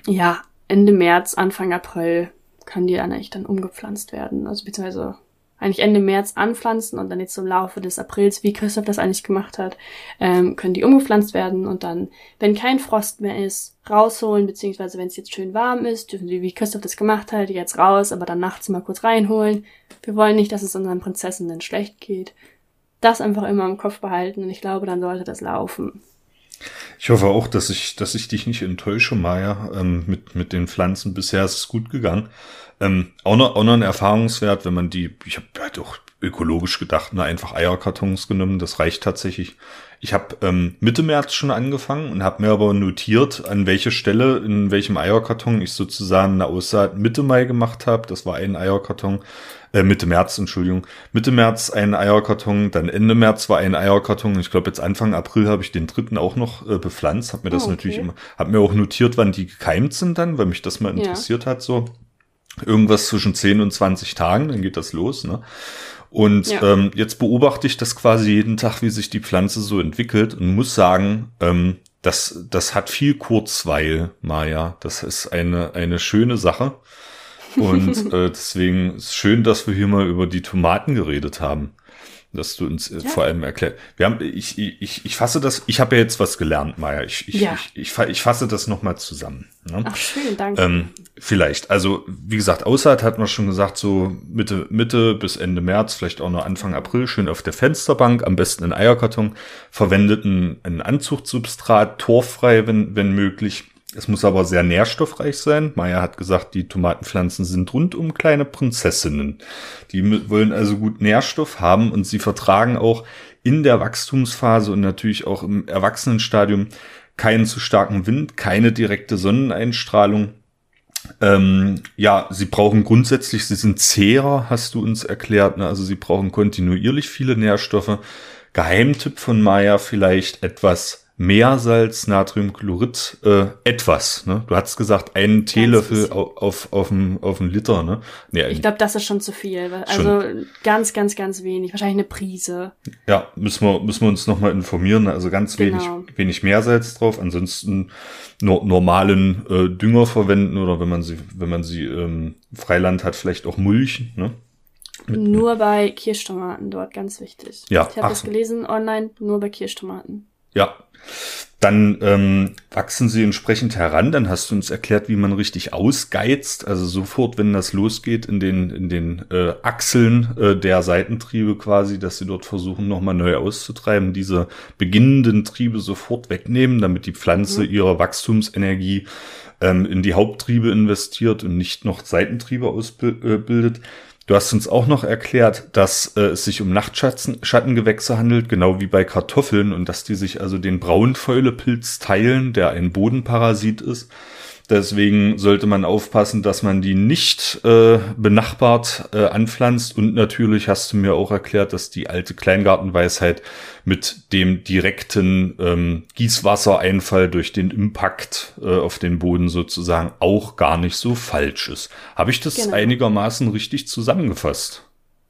ja, Ende März, Anfang April kann die dann eigentlich dann umgepflanzt werden. Also beziehungsweise eigentlich Ende März anpflanzen und dann jetzt im Laufe des Aprils, wie Christoph das eigentlich gemacht hat, ähm, können die umgepflanzt werden und dann, wenn kein Frost mehr ist, rausholen, beziehungsweise wenn es jetzt schön warm ist, dürfen sie, wie Christoph das gemacht hat, jetzt raus, aber dann nachts mal kurz reinholen. Wir wollen nicht, dass es unseren Prinzessinnen schlecht geht. Das einfach immer im Kopf behalten und ich glaube, dann sollte das laufen. Ich hoffe auch, dass ich, dass ich dich nicht enttäusche, Maya, ähm, mit, mit den Pflanzen. Bisher ist es gut gegangen. Ähm, auch, noch, auch noch ein Erfahrungswert, wenn man die, ich habe halt auch ökologisch gedacht, ne, einfach Eierkartons genommen, das reicht tatsächlich. Ich habe ähm, Mitte März schon angefangen und habe mir aber notiert, an welche Stelle, in welchem Eierkarton ich sozusagen eine Aussaat Mitte Mai gemacht habe. Das war ein Eierkarton, äh, Mitte März, Entschuldigung. Mitte März ein Eierkarton, dann Ende März war ein Eierkarton. Ich glaube, jetzt Anfang April habe ich den dritten auch noch äh, bepflanzt. Habe mir das oh, okay. natürlich immer, habe mir auch notiert, wann die gekeimt sind dann, weil mich das mal interessiert ja. hat so irgendwas zwischen 10 und 20 Tagen, dann geht das los. Ne? Und ja. ähm, jetzt beobachte ich das quasi jeden Tag, wie sich die Pflanze so entwickelt und muss sagen, ähm, das, das hat viel Kurzweil, Maja. Das ist eine, eine schöne Sache. Und äh, deswegen ist schön, dass wir hier mal über die Tomaten geredet haben dass du uns äh, ja. vor allem erklärt. Wir haben, ich, ich, ich fasse das, ich habe ja jetzt was gelernt, Maya. Ich, ich, ja. ich, ich, ich fasse das nochmal zusammen. Ne? Ach schön, danke. Ähm, vielleicht. Also, wie gesagt, Aussaat hat man schon gesagt, so Mitte, Mitte bis Ende März, vielleicht auch noch Anfang April, schön auf der Fensterbank, am besten in Eierkarton, verwendeten ein Anzuchtsubstrat, torfrei, wenn, wenn möglich. Es muss aber sehr nährstoffreich sein. Maya hat gesagt, die Tomatenpflanzen sind rundum kleine Prinzessinnen. Die wollen also gut Nährstoff haben und sie vertragen auch in der Wachstumsphase und natürlich auch im Erwachsenenstadium keinen zu starken Wind, keine direkte Sonneneinstrahlung. Ähm, ja, sie brauchen grundsätzlich, sie sind zäher, hast du uns erklärt. Ne? Also sie brauchen kontinuierlich viele Nährstoffe. Geheimtipp von Maya vielleicht etwas Meersalz, Natriumchlorid, äh, etwas. Ne? Du hast gesagt, einen Teelöffel auf, auf, auf, dem, auf dem Liter. Ne? Nee, ich glaube, das ist schon zu viel. Also schon. ganz, ganz, ganz wenig. Wahrscheinlich eine Prise. Ja, müssen wir, müssen wir uns nochmal informieren. Also ganz genau. wenig, wenig Meersalz drauf. Ansonsten no, normalen äh, Dünger verwenden oder wenn man sie, wenn man sie ähm, Freiland hat, vielleicht auch Mulch. Ne? Mit, nur bei Kirschtomaten dort, ganz wichtig. Ja, ich habe das gelesen online, nur bei Kirschtomaten. Ja, dann ähm, wachsen sie entsprechend heran. Dann hast du uns erklärt, wie man richtig ausgeizt. Also sofort, wenn das losgeht, in den, in den äh, Achseln äh, der Seitentriebe quasi, dass sie dort versuchen, nochmal neu auszutreiben, diese beginnenden Triebe sofort wegnehmen, damit die Pflanze mhm. ihre Wachstumsenergie ähm, in die Haupttriebe investiert und nicht noch Seitentriebe ausbildet. Äh, Du hast uns auch noch erklärt, dass äh, es sich um Nachtschattengewächse handelt, genau wie bei Kartoffeln und dass die sich also den Braunfäulepilz teilen, der ein Bodenparasit ist. Deswegen sollte man aufpassen, dass man die nicht äh, benachbart äh, anpflanzt. Und natürlich hast du mir auch erklärt, dass die alte Kleingartenweisheit mit dem direkten ähm, Gießwassereinfall durch den Impact äh, auf den Boden sozusagen auch gar nicht so falsch ist. Habe ich das genau. einigermaßen richtig zusammengefasst?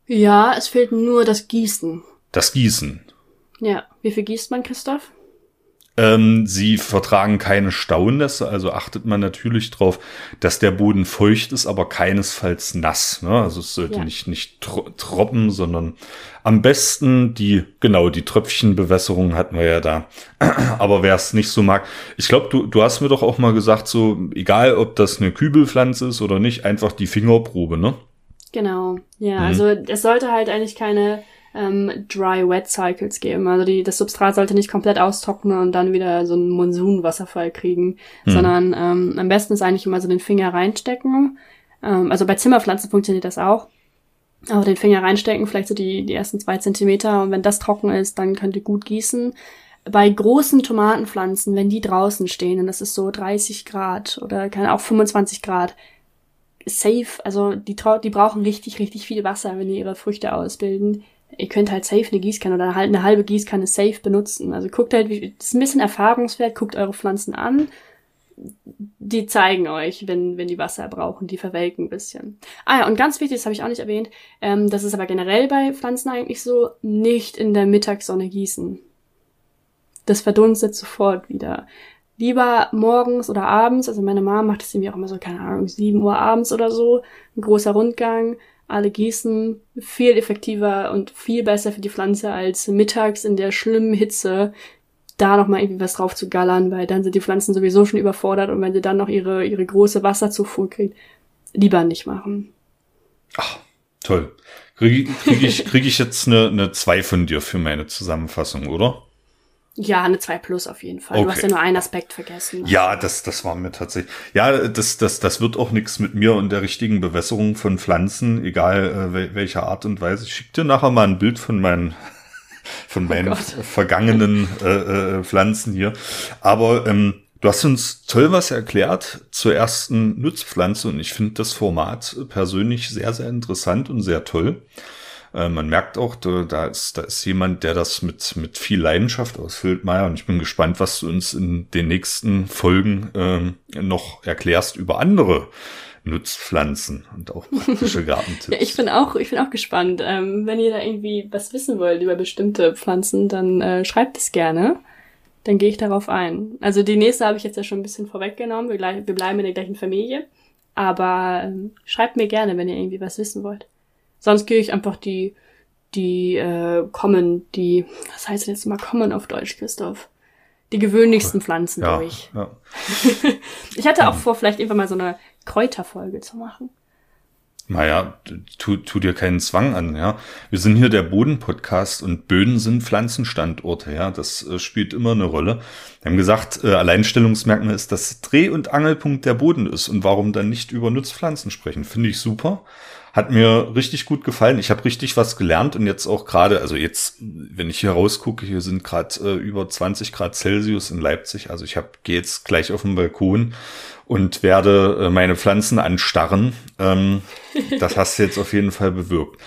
Ja, es fehlt nur das Gießen. Das Gießen. Ja, wie viel gießt man, Christoph? Ähm, sie vertragen keine Staunässe, also achtet man natürlich darauf, dass der Boden feucht ist, aber keinesfalls nass. Ne? Also es sollte ja. nicht, nicht tro troppen, sondern am besten die, genau, die Tröpfchenbewässerung hatten wir ja da. aber wer es nicht so mag, ich glaube, du, du hast mir doch auch mal gesagt, so, egal ob das eine Kübelpflanze ist oder nicht, einfach die Fingerprobe, ne? Genau, ja, mhm. also es sollte halt eigentlich keine ähm, Dry-Wet-Cycles geben. Also die, das Substrat sollte nicht komplett austrocknen und dann wieder so einen Monsunwasserfall kriegen, mhm. sondern ähm, am besten ist eigentlich immer so den Finger reinstecken. Ähm, also bei Zimmerpflanzen funktioniert das auch. Aber den Finger reinstecken, vielleicht so die, die ersten zwei Zentimeter und wenn das trocken ist, dann könnt ihr gut gießen. Bei großen Tomatenpflanzen, wenn die draußen stehen und das ist so 30 Grad oder kann auch 25 Grad, safe, also die, die brauchen richtig, richtig viel Wasser, wenn die ihre Früchte ausbilden ihr könnt halt safe eine Gießkanne oder halt eine halbe Gießkanne safe benutzen. Also guckt halt, das ist ein bisschen Erfahrungswert, guckt eure Pflanzen an. Die zeigen euch, wenn, wenn die Wasser brauchen, die verwelken ein bisschen. Ah ja, und ganz wichtig, das habe ich auch nicht erwähnt, ähm, das ist aber generell bei Pflanzen eigentlich so, nicht in der Mittagssonne gießen. Das verdunstet sofort wieder. Lieber morgens oder abends, also meine Mama macht es irgendwie auch immer so, keine Ahnung, 7 Uhr abends oder so, ein großer Rundgang, alle gießen, viel effektiver und viel besser für die Pflanze als mittags in der schlimmen Hitze da noch mal irgendwie was drauf zu gallern, weil dann sind die Pflanzen sowieso schon überfordert und wenn sie dann noch ihre, ihre große Wasserzufuhr kriegt, lieber nicht machen. Ach, toll. Kriege krieg ich, krieg ich jetzt eine, eine 2 von dir für meine Zusammenfassung, oder? Ja, eine 2 plus auf jeden Fall. Okay. Du hast ja nur einen Aspekt vergessen. Ja, das, das war mir tatsächlich. Ja, das, das, das wird auch nichts mit mir und der richtigen Bewässerung von Pflanzen, egal äh, welcher Art und Weise. Ich schicke dir nachher mal ein Bild von meinen von oh meinen oh vergangenen äh, äh, Pflanzen hier. Aber ähm, du hast uns toll was erklärt zur ersten Nutzpflanze und ich finde das Format persönlich sehr, sehr interessant und sehr toll. Äh, man merkt auch, da ist, da ist jemand, der das mit, mit viel Leidenschaft ausfüllt, Maya. Und ich bin gespannt, was du uns in den nächsten Folgen ähm, noch erklärst über andere Nutzpflanzen und auch praktische Gartentipps. ja, ich bin auch, ich bin auch gespannt. Ähm, wenn ihr da irgendwie was wissen wollt über bestimmte Pflanzen, dann äh, schreibt es gerne. dann gehe ich darauf ein. Also die nächste habe ich jetzt ja schon ein bisschen vorweggenommen. Wir, wir bleiben in der gleichen Familie. Aber ähm, schreibt mir gerne, wenn ihr irgendwie was wissen wollt. Sonst gehe ich einfach die, die äh, kommen, die, was heißt jetzt mal kommen auf Deutsch, Christoph? Die gewöhnlichsten Pflanzen ja, durch. Ja. ich hatte auch vor, vielleicht irgendwann mal so eine Kräuterfolge zu machen. Naja, tu, tu dir keinen Zwang an, ja. Wir sind hier der Boden-Podcast und Böden sind Pflanzenstandorte, ja. Das äh, spielt immer eine Rolle. Wir haben gesagt, äh, Alleinstellungsmerkmal ist, dass Dreh- und Angelpunkt der Boden ist. Und warum dann nicht über Nutzpflanzen sprechen? Finde ich super. Hat mir richtig gut gefallen. Ich habe richtig was gelernt und jetzt auch gerade, also jetzt, wenn ich hier rausgucke, hier sind gerade äh, über 20 Grad Celsius in Leipzig. Also ich hab, gehe jetzt gleich auf den Balkon und werde äh, meine Pflanzen anstarren. Ähm, das hast du jetzt auf jeden Fall bewirkt.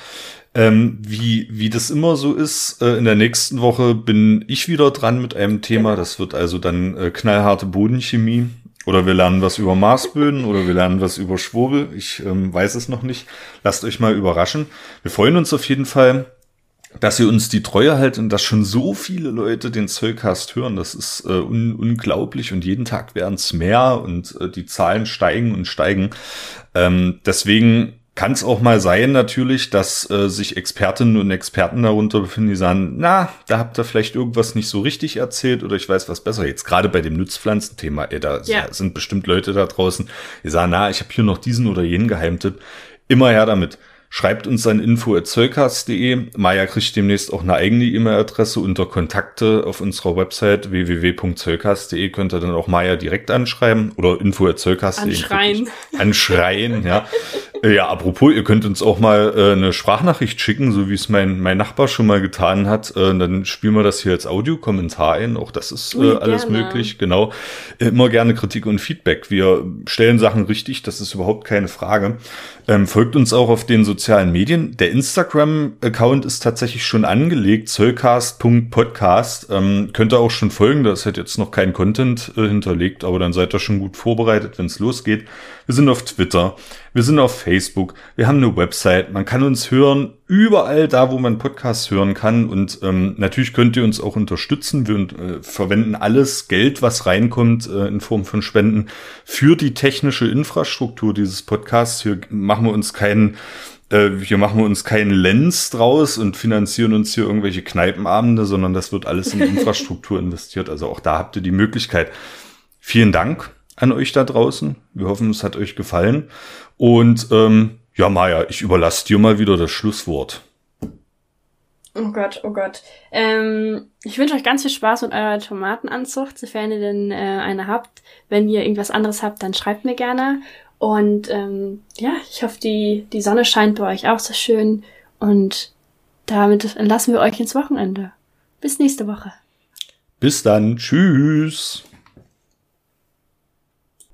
Ähm, wie, wie das immer so ist, äh, in der nächsten Woche bin ich wieder dran mit einem Thema. Das wird also dann äh, knallharte Bodenchemie. Oder wir lernen was über Marsböden oder wir lernen was über Schwurbel. Ich ähm, weiß es noch nicht. Lasst euch mal überraschen. Wir freuen uns auf jeden Fall, dass ihr uns die Treue haltet und dass schon so viele Leute den Zollcast hören. Das ist äh, un unglaublich und jeden Tag werden es mehr und äh, die Zahlen steigen und steigen. Ähm, deswegen kann es auch mal sein natürlich, dass äh, sich Expertinnen und Experten darunter befinden, die sagen, na, da habt ihr vielleicht irgendwas nicht so richtig erzählt oder ich weiß was besser. Jetzt gerade bei dem Nutzpflanzenthema, ey, da ja. sind bestimmt Leute da draußen, die sagen, na, ich habe hier noch diesen oder jenen Geheimtipp. Immer her damit. Schreibt uns an info.zollcast.de. Maya kriegt demnächst auch eine eigene E-Mail-Adresse unter Kontakte auf unserer Website www.zollcast.de könnt ihr dann auch Maya direkt anschreiben oder info.zollcast.de. Anschreien. Anschreien, ja. Ja, apropos, ihr könnt uns auch mal äh, eine Sprachnachricht schicken, so wie es mein, mein Nachbar schon mal getan hat. Äh, dann spielen wir das hier als Audiokommentar ein. Auch das ist äh, alles gerne. möglich. Genau. Immer gerne Kritik und Feedback. Wir stellen Sachen richtig, das ist überhaupt keine Frage. Ähm, folgt uns auch auf den sozialen Medien. Der Instagram-Account ist tatsächlich schon angelegt, zollcast.podcast. Ähm, könnt ihr auch schon folgen, da ist halt jetzt noch kein Content äh, hinterlegt, aber dann seid ihr schon gut vorbereitet, wenn es losgeht. Wir sind auf Twitter. Wir sind auf Facebook, wir haben eine Website, man kann uns hören überall da, wo man Podcasts hören kann. Und ähm, natürlich könnt ihr uns auch unterstützen. Wir äh, verwenden alles Geld, was reinkommt äh, in Form von Spenden für die technische Infrastruktur dieses Podcasts. Hier machen wir uns keinen äh, hier machen wir uns keinen Lens draus und finanzieren uns hier irgendwelche Kneipenabende, sondern das wird alles in Infrastruktur investiert. Also auch da habt ihr die Möglichkeit. Vielen Dank an euch da draußen. Wir hoffen, es hat euch gefallen. Und ähm, ja, Maja, ich überlasse dir mal wieder das Schlusswort. Oh Gott, oh Gott. Ähm, ich wünsche euch ganz viel Spaß mit eurer Tomatenanzucht, sofern ihr denn äh, eine habt. Wenn ihr irgendwas anderes habt, dann schreibt mir gerne. Und ähm, ja, ich hoffe, die, die Sonne scheint bei euch auch so schön. Und damit entlassen wir euch ins Wochenende. Bis nächste Woche. Bis dann. Tschüss.